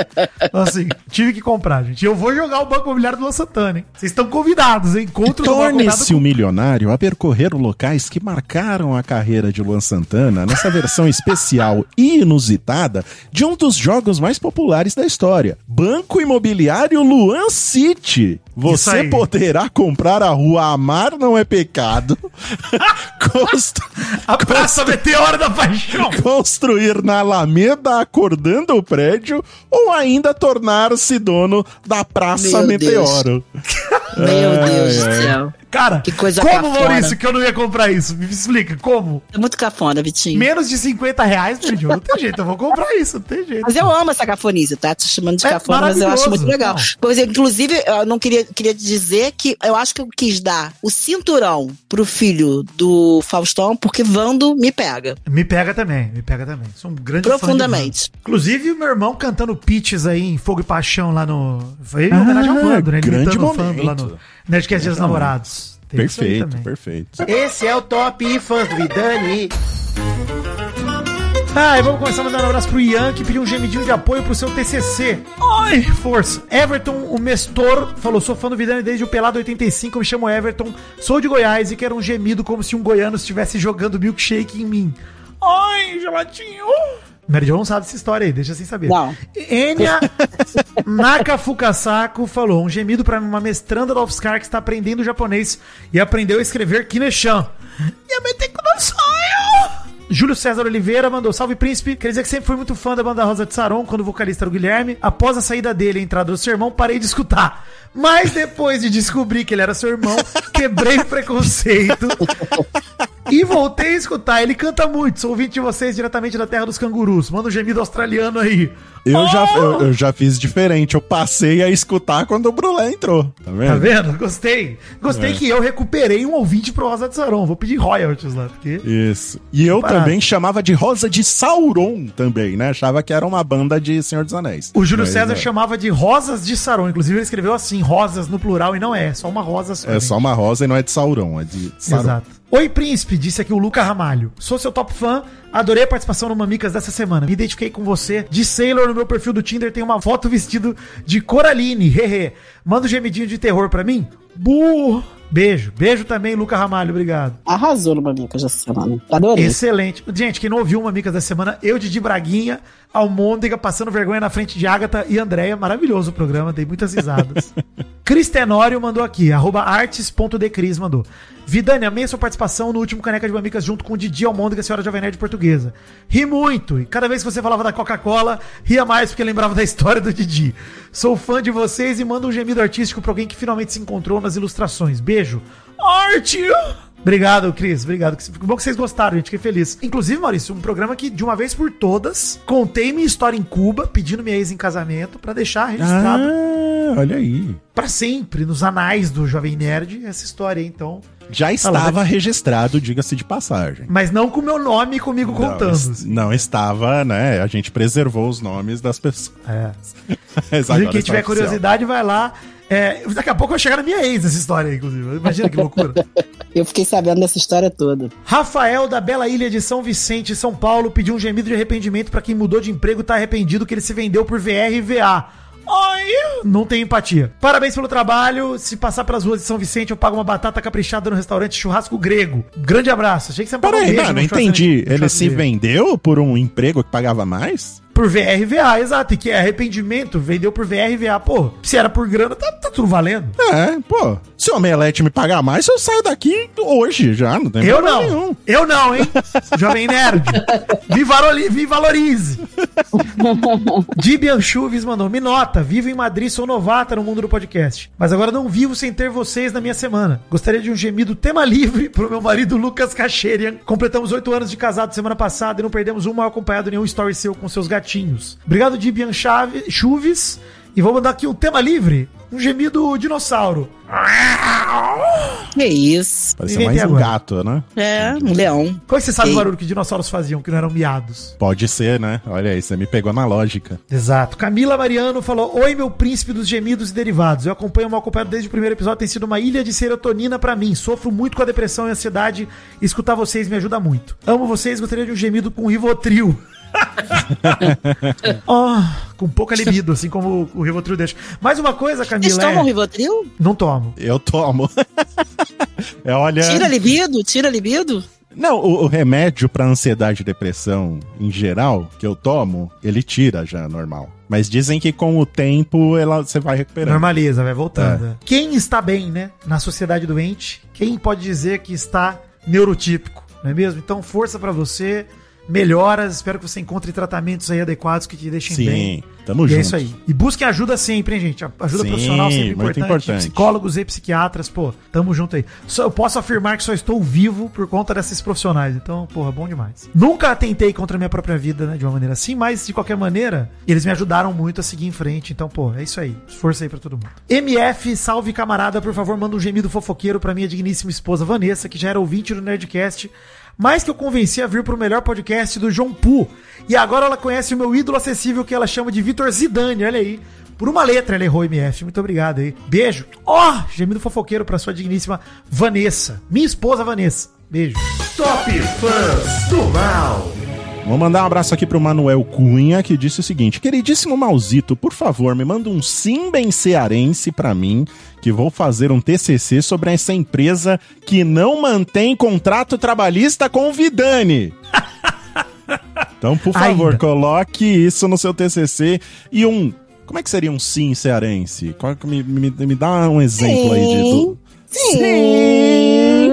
Então, assim, tive que comprar, gente. Eu vou jogar o Banco Imobiliário do Luan Santana, hein? Vocês estão convidados, hein? Encontro Torne-se um milionário a percorrer locais que marcaram a carreira de Luan Santana nessa versão especial e inusitada de um dos jogos mais populares da história: Banco Imobiliário Luan City. Isso Você poderá comprar a rua Amar Não É Pecado, *laughs* constru- A Praça Meteora da Paixão. construir na Alameda acordando o prédio ou ainda tornar-se dono da Praça Meu Deus. Meteoro. Meu Deus do céu. Cara, Que coisa como, cafona. Maurício, que eu não ia comprar isso? Me explica, como? É muito cafona, Vitinho. Menos de 50 reais, meu Deus, não tem jeito, eu vou comprar isso, não tem jeito. Mas eu amo essa cafonice, tá? Te chamando de É cafona, mas eu acho muito legal. Exemplo, inclusive, eu não queria, queria dizer que eu acho que eu quis dar o cinturão pro filho do Faustão, porque Vando me pega. Me pega também, me pega também. Sou um grande fã de Profundamente. Vando. Inclusive, o meu irmão cantando Pitches aí em Fogo e Paixão lá no. Foi em homenagem ao Vando, né? Ele Ah, grande imitando o Vando lá momento. no Nerdcast Dias dos Namorados. Tem Perfeito, perfeito. Esse é o Top Fãs do Vidani. Ah, e vamos começar mandando um abraço pro Ian, que pediu um gemidinho de apoio pro seu TCC. Ai, força. Everton, o Mestor, falou, sou fã do Vidani desde o Pelado 85, me chamo Everton, sou de Goiás e quero um gemido como se um goiano estivesse jogando milkshake em mim. Ai, gelatinho. Mary Jo não sabe essa história aí, deixa sem saber. Não. Enya *laughs* Nakafukasako falou: um gemido pra uma mestranda da UFSCar que está aprendendo japonês e aprendeu a escrever Kineshan. Yamete sonho! Júlio César Oliveira mandou salve príncipe. Quer dizer que sempre fui muito fã da banda Rosa de Saron quando o vocalista era o Guilherme. Após a saída dele e a entrada do seu irmão, parei de escutar. Mas depois de descobrir que ele era seu irmão, quebrei o preconceito *laughs* e voltei a escutar. Ele canta muito. Sou ouvinte de vocês diretamente da terra dos cangurus. Manda um gemido australiano aí. Eu, já, Oh! eu, eu já fiz diferente. Eu passei a escutar quando o Brulé entrou. Tá vendo? Tá vendo? Gostei. Gostei É. que eu recuperei um ouvinte pro Rosa de Saron. Vou pedir royalties lá, porque. Isso. E eu Parado. também chamava de Rosa de Sauron também, né? Achava que era uma banda de Senhor dos Anéis. O Júlio Mas, César é, chamava de Rosas de Saron. Inclusive, ele escreveu assim, rosas no plural, e não é, é só uma rosa só. É gente. só uma rosa e não é de Sauron, é de Sauron. Exato. Oi, príncipe, disse aqui o Luca Ramalho. Sou seu top fã, adorei a participação no Mamicas dessa semana. Me identifiquei com você. De Sailor no meu perfil do Tinder tem uma foto vestido de Coraline, hehe. Manda um gemidinho de terror pra mim? Bu! Beijo. Beijo também, Luca Ramalho. Obrigado. Arrasou no Mamicas dessa semana. Adorei. Excelente. Gente, quem não ouviu o Mamicas da semana, eu, Didi Braguinha, Almôndega, passando vergonha na frente de Agatha e Andréia. Maravilhoso o programa, dei muitas risadas. *laughs* Cris Tenório mandou aqui, arroba artes.decris mandou. Vidani, amei sua participação no último Caneca de Mamicas junto com o Didi Almôndega, senhora Jovem Nerd portuguesa. Ri muito, e cada vez que você falava da Coca-Cola, ria mais porque lembrava da história do Didi. Sou fã de vocês e mando um gemido artístico pra alguém que finalmente se encontrou nas ilustrações. Beijo. Arte! Obrigado, Cris. Obrigado. Que bom que vocês gostaram, gente. Fiquei feliz. Inclusive, Maurício, um programa que, de uma vez por todas, contei minha história em Cuba, pedindo minha ex em casamento, pra deixar registrado Ah, olha aí. pra sempre nos anais do Jovem Nerd essa história, então. Já estava registrado, diga-se de passagem. Mas não com o meu nome comigo contando. Não, assim. não estava, né? A gente preservou os nomes das pessoas. É. *laughs* Mas agora quem tiver oficial. curiosidade, vai lá. É, daqui a pouco vou chegar na minha ex nessa história aí, inclusive. Imagina que loucura. *laughs* Eu fiquei sabendo dessa história toda. Rafael, da Bela Ilha de São Vicente, São Paulo, pediu um gemido de arrependimento pra quem mudou de emprego e tá arrependido que ele se vendeu por VR e VA. Ai, não tem empatia. Parabéns pelo trabalho. Se passar pelas ruas de São Vicente, eu pago uma batata caprichada no restaurante Churrasco Grego. Grande abraço. Achei que você me pagou um Peraí, beijo não, entendi. Ele se vendeu por um emprego que pagava mais? Por VR e VA, exato. E que é arrependimento, vendeu por VR e VA. Pô, se era por grana, tá, tá tudo valendo. É, pô. Se o Omelete me pagar mais, eu saio daqui hoje já, não tem Eu problema não. nenhum. Eu não, hein? *laughs* Jovem Nerd. Me, valori- me valorize. *laughs* Dibian Chuves mandou. Me nota, vivo em Madrid, sou novata no mundo do podcast. Mas agora não vivo sem ter vocês na minha semana. Gostaria de um gemido tema livre pro meu marido Lucas Cacherian. Completamos oito anos de casado semana passada e não perdemos um mal acompanhado nenhum story seu com seus gatinhos. Obrigado, Dibian Chave- Chuves. E vou mandar aqui um tema livre. Um gemido dinossauro. Que isso. Parece mais um agora. gato, né? É, um leão. Como é que você sabe Ei. o barulho que dinossauros faziam, que não eram miados? Pode ser, né? Olha aí, você me pegou na lógica. Exato. Camila Mariano falou: Oi, meu príncipe dos gemidos e derivados. Eu acompanho o mal acompanhado desde o primeiro episódio, tem sido uma ilha de serotonina pra mim. Sofro muito com a depressão e ansiedade. Escutar vocês me ajuda muito. Amo vocês, gostaria de um gemido com Rivotril. *laughs* oh, *laughs* com pouca libido, assim como o Rivotril deixa. Mais uma coisa, Vocês Camila. tomam É... Rivotril? Não tomo. Eu tomo. *laughs* é, olha. Tira libido? Tira libido? Não, o, o remédio pra ansiedade e depressão, em geral, que eu tomo, ele tira já, normal. Mas dizem que com o tempo ela, você vai recuperando. Normaliza, vai voltando. é. Quem está bem, né? Na sociedade doente, quem pode dizer que está neurotípico, não é mesmo? Então, força pra você, melhoras, espero que você encontre tratamentos aí adequados que te deixem Sim, bem. tamo e junto. é isso aí. E busquem ajuda sempre, hein, gente? Ajuda Sim, profissional sempre muito importante. importante. Psicólogos e psiquiatras, pô, tamo junto aí. Só, eu posso afirmar que só estou vivo por conta desses profissionais. Então, porra, bom demais. Nunca atentei contra a minha própria vida, né, de uma maneira assim, mas de qualquer maneira, eles me ajudaram muito a seguir em frente. Então, pô, é isso aí. Força aí pra todo mundo. MF, salve camarada, por favor, manda um gemido fofoqueiro pra minha digníssima esposa Vanessa, que já era ouvinte do Nerdcast mas que eu convenci a vir pro melhor podcast do João Pu. E agora ela conhece o meu ídolo acessível que ela chama de Vitor Zidane, olha aí. Por uma letra ela errou MF. Muito obrigado aí. Beijo. Ó, gemido fofoqueiro pra sua digníssima Vanessa. Minha esposa Vanessa. Beijo. Top Fãs do Mal. Vou mandar um abraço aqui pro Manuel Cunha, que disse o seguinte: Queridíssimo Mauzito, por favor, me manda um sim bem cearense pra mim, que vou fazer um TCC sobre essa empresa que não mantém contrato trabalhista com o Vidani. *laughs* Então, por favor, Ainda. coloque isso no seu TCC e um. Como é que seria um sim cearense? Qual- Me, me, me dá um exemplo aí de. do- Sim.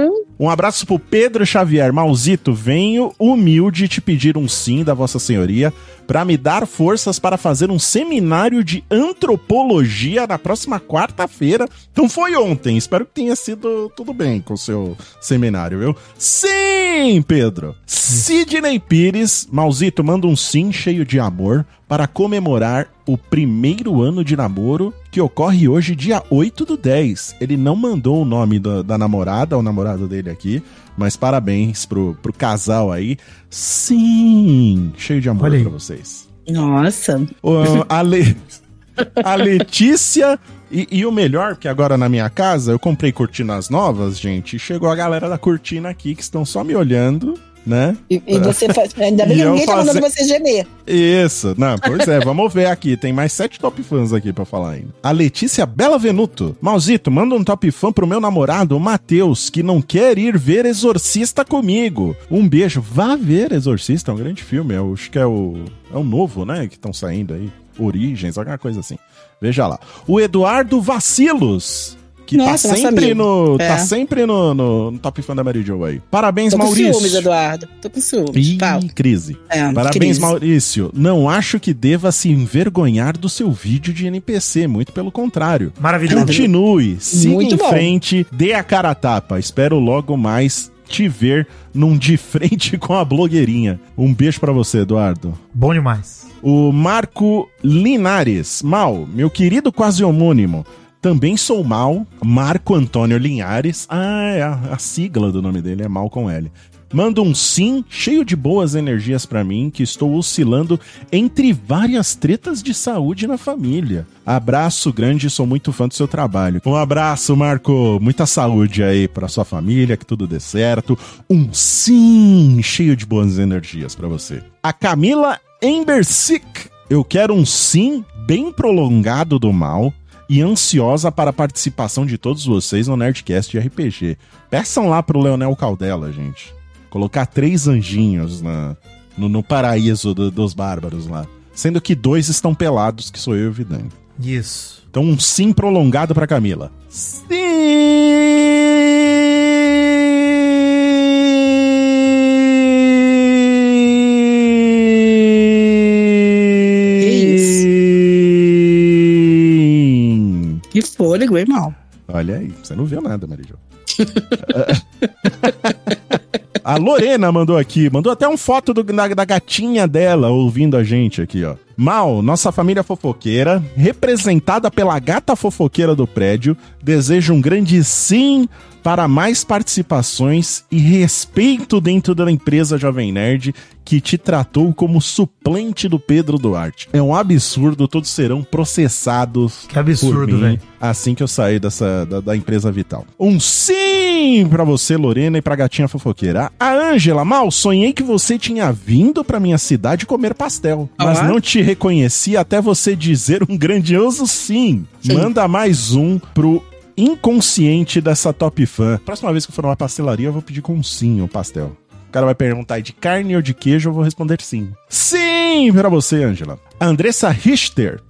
Um abraço pro Pedro Xavier. Mauzito, venho humilde te pedir um sim da Vossa Senhoria para me dar forças para fazer um seminário de antropologia na próxima quarta-feira. Então foi ontem. Espero que tenha sido tudo bem com o seu seminário, viu? Sim, Pedro. Sidney Pires, Mauzito, manda um sim cheio de amor para comemorar o primeiro ano de namoro que ocorre hoje, dia 8 do 10. Ele não mandou o nome da, da namorada, o namorado dele aqui, mas parabéns pro, pro casal aí. Sim, cheio de amor Olha aí. pra vocês. Nossa. A, Le- a Letícia. E, e o melhor, que agora na minha casa eu comprei cortinas novas, gente. E chegou a galera da cortina aqui que estão só me olhando né? E, e você faz. *laughs* Ainda bem que ninguém tá mandando você gemer. Isso, não, pois é, *laughs* vamos ver aqui. Tem mais sete top fãs aqui pra falar ainda. A Letícia Bela Venuto. Malzito, manda um top fã pro meu namorado, o Matheus, que não quer ir ver Exorcista comigo. Um beijo. Vá ver Exorcista, é um grande filme. Eu acho que é o. É o novo, né? Que estão saindo aí. Origens, alguma coisa assim. Veja lá. O Eduardo Vacilos. Que Nossa, tá sempre no. É. Tá sempre no, no, no top fã da Mary Jo aí. Parabéns, Tô com Maurício. ciúmes, Eduardo. Tô com ciúmes. Ih, Fala. crise. É, Parabéns, crise. Maurício. Não acho que deva se envergonhar do seu vídeo de NPC, muito pelo contrário. Maravilhoso. Continue, siga Muito em bom. frente, dê a cara a tapa. Espero logo mais te ver num de frente *laughs* com a blogueirinha. Um beijo pra você, Eduardo. Bom demais. O Marco Linares. Mal, meu querido quase homônimo. Também sou Mal, Marco Antônio Linhares. Ah, é a, a sigla do nome dele é Mal com L. Manda um sim cheio de boas energias pra mim, que estou oscilando entre várias tretas de saúde na família. Abraço grande, sou muito fã do seu trabalho. Um abraço, Marco. Muita saúde aí pra sua família, que tudo dê certo. Um sim cheio de boas energias pra você. A Camila Embersick. Eu quero um sim bem prolongado do mal e ansiosa para a participação de todos vocês no Nerdcast de RPG. Peçam lá pro Leonel Caldela, gente. Colocar três anjinhos na, no, no paraíso do- dos bárbaros lá. Sendo que dois estão pelados, que sou eu e o Vidani. Isso. Então um sim prolongado pra Camila. Sim. Que fôlego, hein, mal? Olha aí, você não viu nada, Marijo. *laughs* A Lorena mandou aqui, mandou até uma foto do- da, da gatinha dela ouvindo a gente aqui, ó. Mal, nossa família fofoqueira, representada pela gata fofoqueira do prédio, deseja um grande sim para mais participações e respeito dentro da empresa Jovem Nerd que te tratou como suplente do Pedro Duarte. É um absurdo, todos serão processados. Que absurdo, velho. Assim que eu sair dessa da, da empresa Vital. Um sim pra você, Lorena, e pra gatinha fofoqueira. A Ângela, mal, sonhei que você tinha vindo pra minha cidade comer pastel, mas Ah. não te reconheci até você dizer um grandioso sim. Sim. Manda mais um pro inconsciente dessa top fã. Próxima vez que eu for numa pastelaria, eu vou pedir com sim o pastel. O cara vai perguntar "É de carne ou de queijo, eu vou responder sim. Sim pra você, Ângela. Andressa Richter.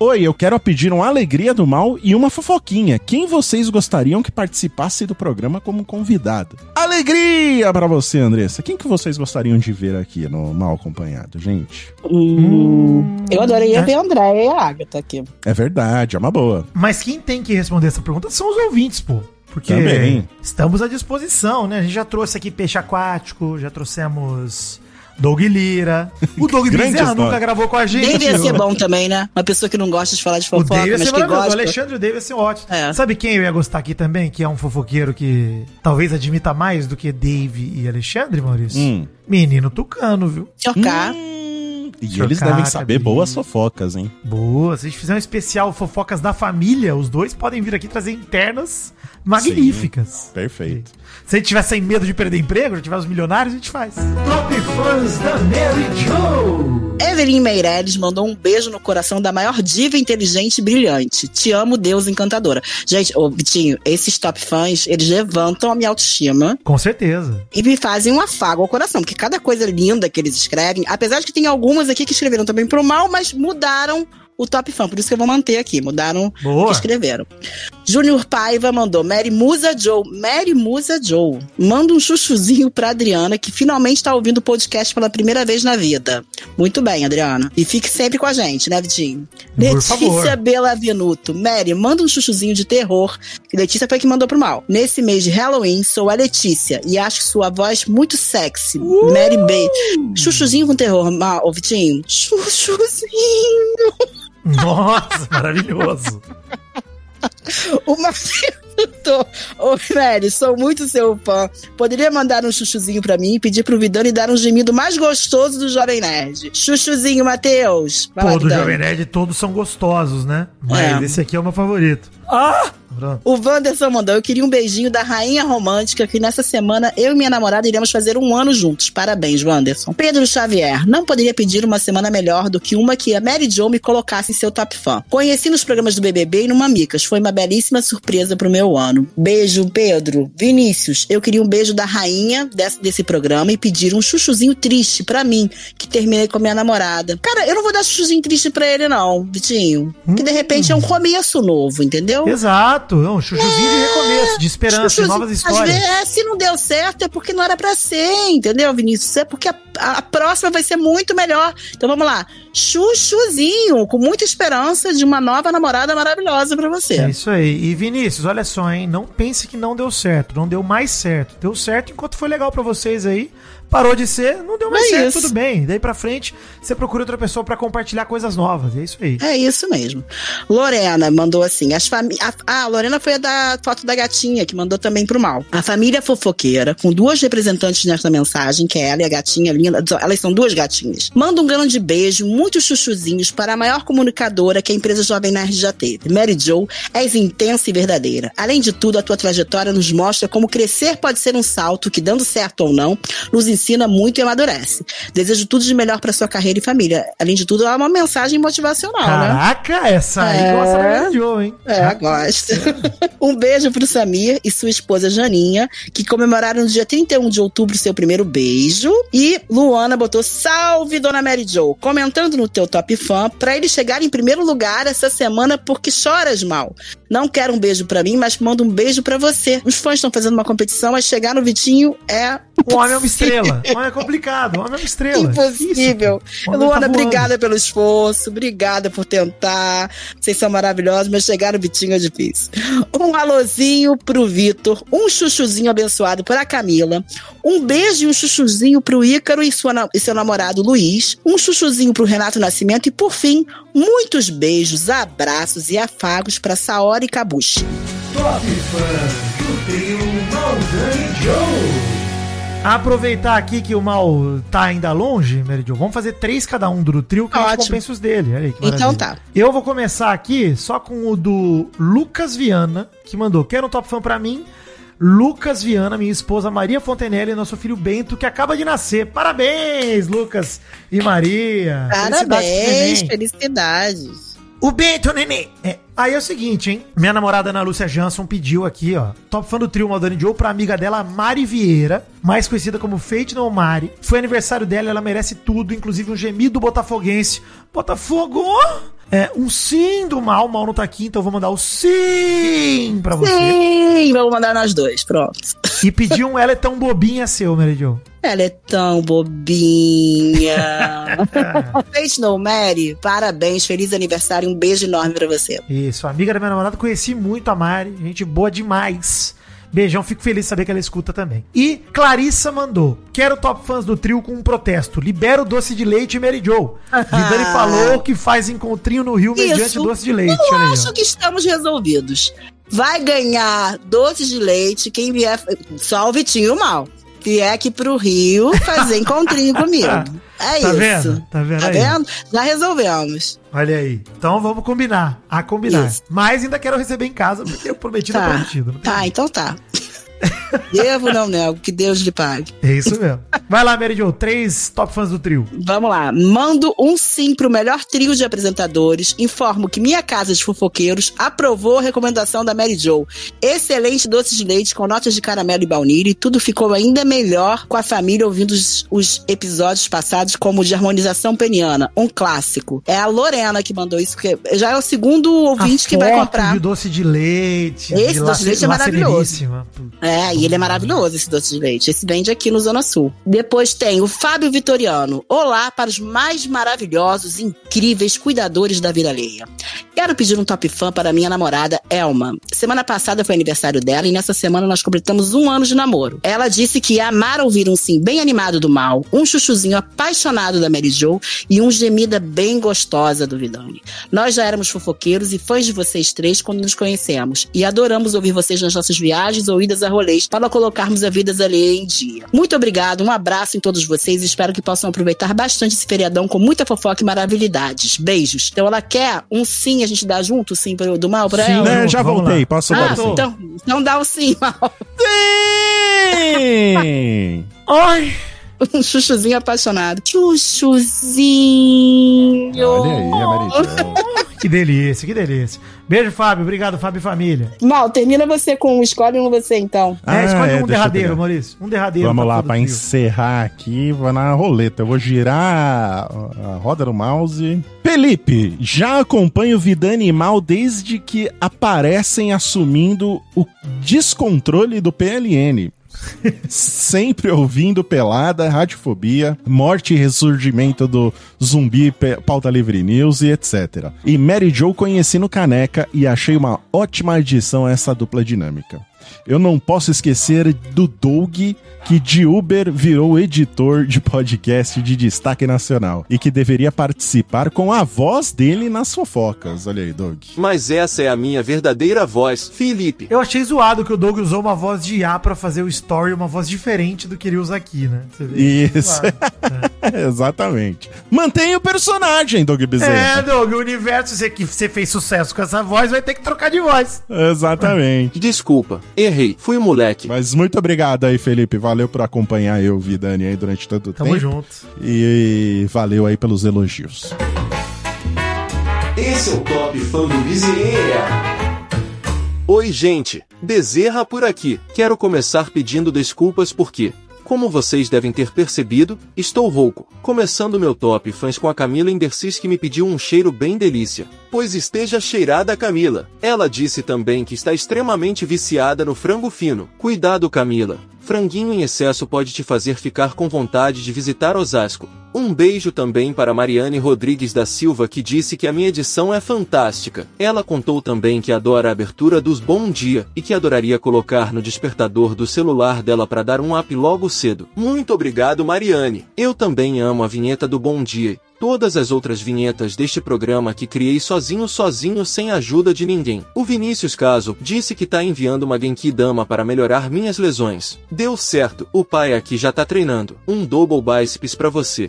Oi, eu quero pedir uma alegria do mal e uma fofoquinha. Quem vocês gostariam que participasse do programa como convidado? Alegria pra você, Andressa. Quem que vocês gostariam de ver aqui no Mal Acompanhado, gente? Hum, eu adoraria é. ver a André e a Agatha aqui. É verdade, é uma boa. Mas quem tem que responder essa pergunta são os ouvintes, pô. Porque Também. estamos à disposição, né? A gente já trouxe aqui peixe aquático, já trouxemos Doug Lira. O Doug Bezerra história. nunca gravou com a gente. Dave ia ser bom também, né? Uma pessoa que não gosta de falar de O fofoca, Dave ia mas ser que maravilhoso. O gosta. Alexandre e o Dave ia ser ótimo. É. Sabe quem eu ia gostar aqui também? Que é um fofoqueiro que talvez admita mais do que Dave e Alexandre, Maurício? Hum. Menino Tucano, viu? Chocar. E eles devem saber boas fofocas, hein? Boa. Se a gente fizer um especial fofocas da família, os dois podem vir aqui trazer internas magníficas. Perfeito. Se a gente tiver sem medo de perder emprego, já tiver os milionários, a gente faz. Top fãs da Mary Joe. Evelyn Meirelles mandou um beijo no coração da maior diva inteligente e brilhante. Te amo, Deus encantadora. Gente, ô Vitinho, esses top fãs, eles levantam a minha autoestima Com certeza. e me fazem um afago ao coração, porque cada coisa linda que eles escrevem, apesar de que tem algumas aqui que escreveram também pro mal, mas mudaram o top fã, por isso que eu vou manter aqui, mudaram o Boa. que escreveram. Júnior Paiva mandou, Mary Musa Joe, Mary Musa Joe, manda um chuchuzinho pra Adriana, que finalmente tá ouvindo o podcast pela primeira vez na vida. Muito bem, Adriana. E fique sempre com a gente, né, Vitinho? Por Letícia favor. Bela Venuto, Mary, manda um chuchuzinho de terror. Letícia foi que mandou pro mal. Nesse mês de Halloween, sou a Letícia e acho sua voz muito sexy. Mary B. Chuchuzinho com terror, mal, ô Vitinho. Chuchuzinho. *laughs* Nossa, *laughs* maravilhoso. O Marcelo *laughs* Ô, Mary, sou muito seu fã. Poderia mandar um chuchuzinho pra mim e pedir pro Vidani dar um gemido mais gostoso do Jovem Nerd. Chuchuzinho, Matheus. Vai lá, Pô, do Vidani. Jovem Nerd todos são gostosos, né? Mas É. esse aqui é o meu favorito. Ah! Pronto. O Wanderson mandou, eu queria um beijinho da rainha romântica, que nessa semana eu e minha namorada iremos fazer um ano juntos. Parabéns, Wanderson. Pedro Xavier, não poderia pedir uma semana melhor do que uma que a Mary Jo me colocasse em seu top fã. Conheci nos programas do BBB e no Mamicas. Foi uma belíssima surpresa pro meu ano. Beijo, Pedro. Vinícius, eu queria um beijo da rainha desse, desse programa e pedir um chuchuzinho triste pra mim, que terminei com a minha namorada. Cara, eu não vou dar chuchuzinho triste pra ele, não, Vitinho. Que de repente é um começo novo, entendeu? Exato, é um chuchuzinho de recomeço, de esperança, de novas histórias. vezes, é, se não deu certo, é porque não era pra ser, entendeu, Vinícius? É porque a, a- a próxima vai ser muito melhor. Então vamos lá. Chuchuzinho, com muita esperança de uma nova namorada maravilhosa pra você. É isso aí. E Vinícius, olha só, hein? Não pense que não deu certo. Não deu mais certo. Deu certo enquanto foi legal pra vocês aí. Parou de ser, não deu mais É certo, isso. tudo bem. Daí pra frente, você procura outra pessoa pra compartilhar coisas novas. É isso aí. É isso mesmo. Lorena mandou assim: as fami a, ah, a Lorena foi a da foto da gatinha, que mandou também pro mal. A família fofoqueira, com duas representantes nesta mensagem, que é ela e a gatinha linda. Elas são duas gatinhas. Manda um grande beijo, muitos chuchuzinhos para a maior comunicadora que a empresa Jovem Nerd já teve. Mary Jo, és intensa e verdadeira. Além de tudo, a tua trajetória nos mostra como crescer pode ser um salto que, dando certo ou não, nos ensina muito e amadurece. Desejo tudo de melhor para sua carreira e família. Além de tudo, é uma mensagem motivacional, né? Caraca, essa aí É. gosta da Mary Jo, hein? É, gosto. *laughs* um beijo pro Samir e sua esposa Janinha, que comemoraram no dia 31 de outubro seu primeiro beijo. E Luana botou salve, dona Mary Jo, comentando no teu top fã pra ele chegar em primeiro lugar essa semana porque choras mal. Não quero um beijo pra mim, mas manda um beijo pra você. Os fãs estão fazendo uma competição, mas chegar no Vitinho é. O homem é uma estrela. O homem é complicado. O homem é uma estrela. Impossível. Luana, tá obrigada pelo esforço, obrigada por tentar. Vocês são maravilhosos, mas chegar no Vitinho é difícil. Um alôzinho pro Vitor, um chuchuzinho abençoado pra Camila, um beijo e um chuchuzinho pro Ícaro e, sua, e seu namorado Luiz, um chuchuzinho pro Renato Nascimento e, por fim, muitos beijos, abraços e afagos pra Saori Kabushi. Top Fãs do trio Maldani Joe. Aproveitar aqui que o mal tá ainda longe, Jo, vamos fazer três cada um do trio que a gente Ótimo. compensa os dele. Olha aí que Então tá. Eu vou começar aqui só com o do Lucas Viana, que mandou: Quero um top fã pra mim. Lucas Viana, minha esposa Maria Fontenelle e nosso filho Bento, que acaba de nascer. Parabéns, Lucas e Maria. Felicidades Parabéns, neném. felicidades. O Bento, neném. É, aí é o seguinte, hein? Minha namorada Ana Lúcia Jansson pediu aqui, ó. Top fã do trio Maldani Joe pra amiga dela, Mari Vieira, mais conhecida como Fate No Mari. Foi aniversário dela, ela merece tudo, inclusive um gemido botafoguense. Botafogo! É, um sim do mal, o mal não tá aqui, então eu vou mandar o sim pra você. Sim, vamos mandar nós dois, pronto. E pediu um ela é tão bobinha seu, Mary Jo. Ela é tão bobinha. *laughs* Fate No Mary, parabéns, feliz aniversário, um beijo enorme pra você. Isso, amiga da minha namorada, conheci muito a Mari, gente boa demais. Beijão, fico feliz de saber que ela escuta também. E Clarissa mandou: Quero top fãs do trio com um protesto. Libera o doce de leite e Mary Joe. *laughs* Vidani falou que faz encontrinho no Rio mediante doce de leite. Eu Olha aí, ó. acho que estamos resolvidos. Vai ganhar doces de leite quem vier. Só o Vitinho mal. Vier aqui pro Rio fazer *laughs* encontrinho comigo. É Tá isso. vendo? Tá vendo Tá aí? vendo? Já resolvemos. Olha aí. Então vamos combinar. A combinar. Isso. Mas ainda quero receber em casa, porque o prometido é Tá. prometido. não Tá, então tá. Devo, não nego. Que Deus lhe pague. É isso mesmo. Vai lá, Mary Jo, três top fãs do trio. Vamos lá. Mando um sim pro melhor trio de apresentadores. Informo que minha casa de fofoqueiros aprovou a recomendação da Mary Jo. Excelente doce de leite com notas de caramelo e baunilha. E tudo ficou ainda melhor com a família ouvindo os, os episódios passados, como o de harmonização peniana. Um clássico. É a Lorena que mandou isso, porque já é o segundo ouvinte A que vai comprar. de doce de leite. Esse doce de leite é maravilhoso. Sereníssima. É, e ele é maravilhoso, esse doce de leite. Esse vende aqui no Zona Sul. Depois tem o Fábio Vitoriano. Olá para os mais maravilhosos, incríveis cuidadores da vida alheia. Quero pedir um top fã para minha namorada, Elma. Semana passada foi aniversário dela e nessa semana nós completamos um ano de namoro. Ela disse que amar ouvir um sim bem animado do mal, um chuchuzinho apaixonado da Mary Jo e um gemida bem gostosa do Vidani. Nós já éramos fofoqueiros e fãs de vocês três quando nos conhecemos e adoramos ouvir vocês nas nossas viagens ou idas a rolês para colocarmos a vidas ali em dia. Muito obrigado, um abraço em todos vocês. Espero que possam aproveitar bastante esse feriadão com muita fofoca e maravilhidades. Beijos. Então ela quer um sim, a gente dá junto, sim pro, do mal pra Sim, ela? Né, Vamos já lá. voltei, posso Ah, dar sim. então, então dá o sim, mal. Sim! *laughs* Ai, *laughs* Um chuchuzinho apaixonado. Chuchuzinho. Olha aí, Jo. *laughs* que delícia, que delícia. Beijo, Fábio. Obrigado, Fábio e família. Mal, termina você com um, escolhe um você então. é, escolhe é, um deixa eu derradeiro. Maurício. Um derradeiro. Vamos lá, pra trio. encerrar aqui, vou na roleta. Eu vou girar a, a roda do mouse. Felipe, já acompanho Vida Animal desde que aparecem assumindo o descontrole do PLN. *laughs* Sempre ouvindo pelada, radiofobia, morte e ressurgimento do zumbi, pauta livre news e etc. E Mary Jo conheci no Caneca e achei uma ótima adição a essa dupla dinâmica. Eu não posso esquecer do Doug, que de Uber virou editor de podcast de destaque nacional e que deveria participar com a voz dele nas fofocas. Olha aí, Doug. Mas essa é a minha verdadeira voz, Felipe. Eu achei zoado que o Doug usou uma voz de IA pra fazer o story, uma voz diferente do que ele usa aqui, né? Você vê? Isso. Zoado. *laughs* Exatamente. Mantenha o personagem, Doug É, Bezerra. Doug, o universo, você que você fez sucesso com essa voz, vai ter que trocar de voz. Exatamente. Desculpa, errei, fui um moleque. Mas muito obrigado aí, Felipe. Valeu por acompanhar eu, Vidani, aí durante tanto Tamo tempo. junto. E valeu aí pelos elogios. Esse é o Top Fã do Bezerra. Oi, gente. Bezerra por aqui. Quero começar pedindo desculpas porque, como vocês devem ter percebido, estou rouco. Começando meu Top Fãs com a Camila Indercis que me pediu um cheiro bem delícia. Pois esteja cheirada Camila. Ela disse também que está extremamente viciada no frango fino. Cuidado, Camila. Franguinho em excesso pode te fazer ficar com vontade de visitar Osasco. Um beijo também para Mariane Rodrigues da Silva que disse que a minha edição é fantástica. Ela contou também que adora a abertura dos Bom Dia e que adoraria colocar no despertador do celular dela para dar um up logo cedo. Muito obrigado, Mariane. Eu também amo a vinheta do Bom Dia. Todas as outras vinhetas deste programa que criei sozinho sozinho sem a ajuda de ninguém. O Vinícius Caso disse que tá enviando uma Genki Dama para melhorar minhas lesões. Deu certo, o pai aqui já tá treinando. Um double biceps pra você.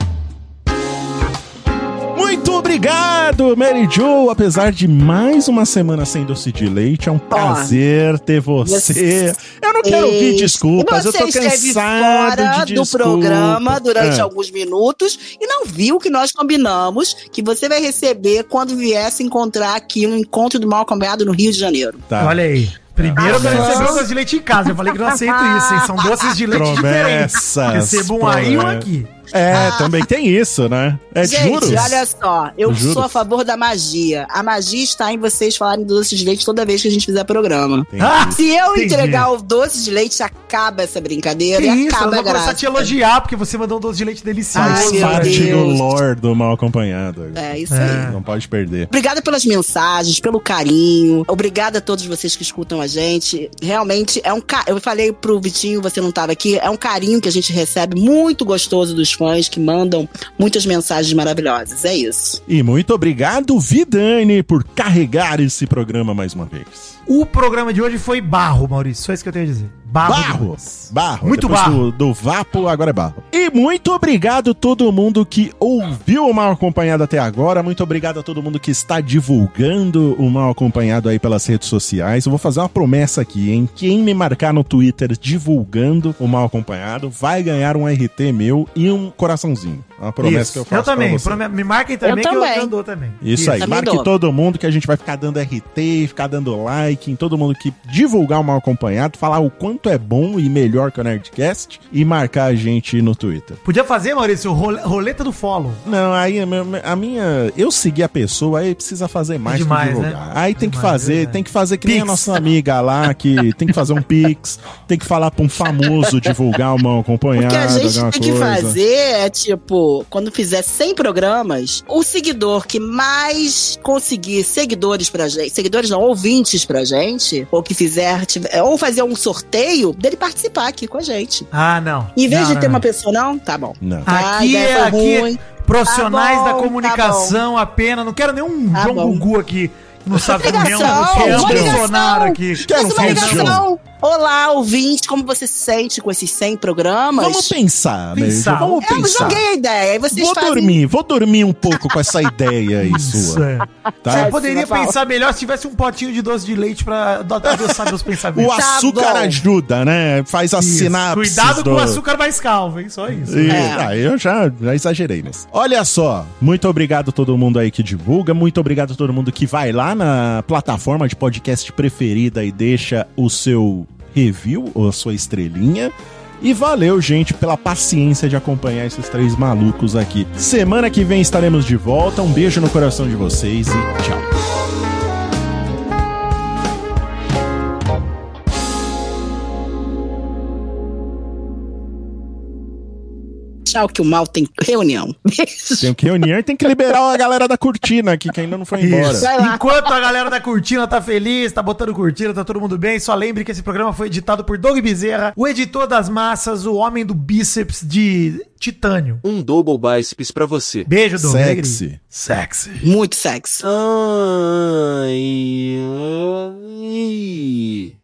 Muito obrigado, Mary Jo. Apesar de mais uma semana sem doce de leite, é um prazer ter você. Eu não quero ouvir desculpas, eu tô cansado fora de do desculpas. programa durante Ah. alguns minutos e não viu que nós combinamos que você vai receber quando viesse encontrar aqui um encontro do mal acompanhado no Rio de Janeiro. Tá. Olha aí. Primeiro eu quero Promessas. receber o doce de leite em casa. Eu falei que não aceito isso, hein? São doces de leite *laughs* diferentes. Promessas. Recebo um aí e um aqui. É, também tem isso, né? É Gente, juros. olha só, eu Juros. sou a favor da magia. A magia está em vocês falarem do doce de leite toda vez que a gente fizer programa. Ah, Se eu Entendi. entregar o doce de leite, acaba essa brincadeira Que e isso, eu acaba a vou começar a te elogiar, porque você mandou um doce de leite delicioso. Ai, parte do lore do mal acompanhado. É, isso É. aí. Não pode perder. Obrigada pelas mensagens, pelo carinho. Obrigada a todos vocês que escutam a gente. Realmente é um ca... eu falei pro Vitinho, você não estava aqui, é um carinho que a gente recebe muito gostoso dos fãs que mandam muitas mensagens maravilhosas. É isso. E muito obrigado, Vidani, por carregar esse programa mais uma vez. O programa de hoje foi barro, Maurício. Só isso que eu tenho a dizer. Barro. Barro. Barro. Muito Depois barro. Do, do Vapo, agora é barro. E muito obrigado a todo mundo que ouviu o Mal Acompanhado até agora. Muito obrigado a todo mundo que está divulgando o Mal Acompanhado aí pelas redes sociais. Eu vou fazer uma promessa aqui, hein? Quem me marcar no Twitter divulgando o Mal Acompanhado vai ganhar um RT meu e um coraçãozinho. É uma promessa Isso. que eu faço pra também. Me marquem também Eu que também. eu dou também. Isso aí, Também marque dou. todo mundo que a gente vai ficar dando RT, ficar dando like em todo mundo que divulgar o mal acompanhado, falar o quanto é bom e melhor que o Nerdcast e marcar a gente no Twitter. Podia fazer, Maurício, role- roleta do follow. Não, aí a minha- a minha. Eu segui a pessoa, aí precisa fazer mais que demais, divulgar. né? Aí tem que Demais, fazer, verdade. tem que fazer que nem a Pix. nossa amiga lá, que tem que fazer um Pix, tem que falar pra um famoso divulgar o mal acompanhado. O que a gente tem que coisa. fazer é, tipo, quando fizer 100 programas, o seguidor que mais conseguir seguidores pra gente, seguidores não, ouvintes pra gente, ou que fizer, tiver- ou fazer um sorteio, dele participar aqui com a gente. Ah, não. Em vez Não, de não, ter não. uma pessoa, não? Tá bom. Não. Ah, Aqui é, aqui ruim. profissionais Tá bom, da tá comunicação apenas. Não quero nenhum Tá João bom. Gugu aqui não sabe uma um ligação. Bolsonaro aqui. Quero um uma ligação. Olá, ouvinte, como você se sente com esses 100 programas? Vamos pensar, Pensar. Neide, Vamos Eu pensar. joguei a ideia, vocês Vou fazem... dormir, vou dormir um pouco com essa ideia aí Isso, sua. é. Tá? Eu poderia Sim, Paulo. pensar melhor se tivesse um potinho de doce de leite pra do- adoçar meus O pensamentos. Tá açúcar bom. ajuda, né? Faz as Isso. sinapses. Cuidado com do- o açúcar mais calvo, hein? Só isso. E- É. ah, eu já, já exagerei nisso. Olha só, muito obrigado a todo mundo aí que divulga, muito obrigado a todo mundo que vai lá na plataforma de podcast preferida e deixa o seu review ou a sua estrelinha. E valeu, gente, pela paciência de acompanhar esses três malucos aqui. Semana que vem estaremos de volta. Um beijo no coração de vocês e tchau. Tchau, que o mal tem reunião. Beijo. Tem que reunir, tem que liberar a galera da cortina aqui, que ainda não foi embora. Enquanto a galera da Cortina tá feliz, tá botando cortina, tá todo mundo bem, só lembre que esse programa foi editado por Doug Bezerra, o editor das massas, o homem do bíceps de titânio. Um double biceps pra você. Beijo, Doug. Sexy. Negri. Sexy. Muito sexo. Ai, ai.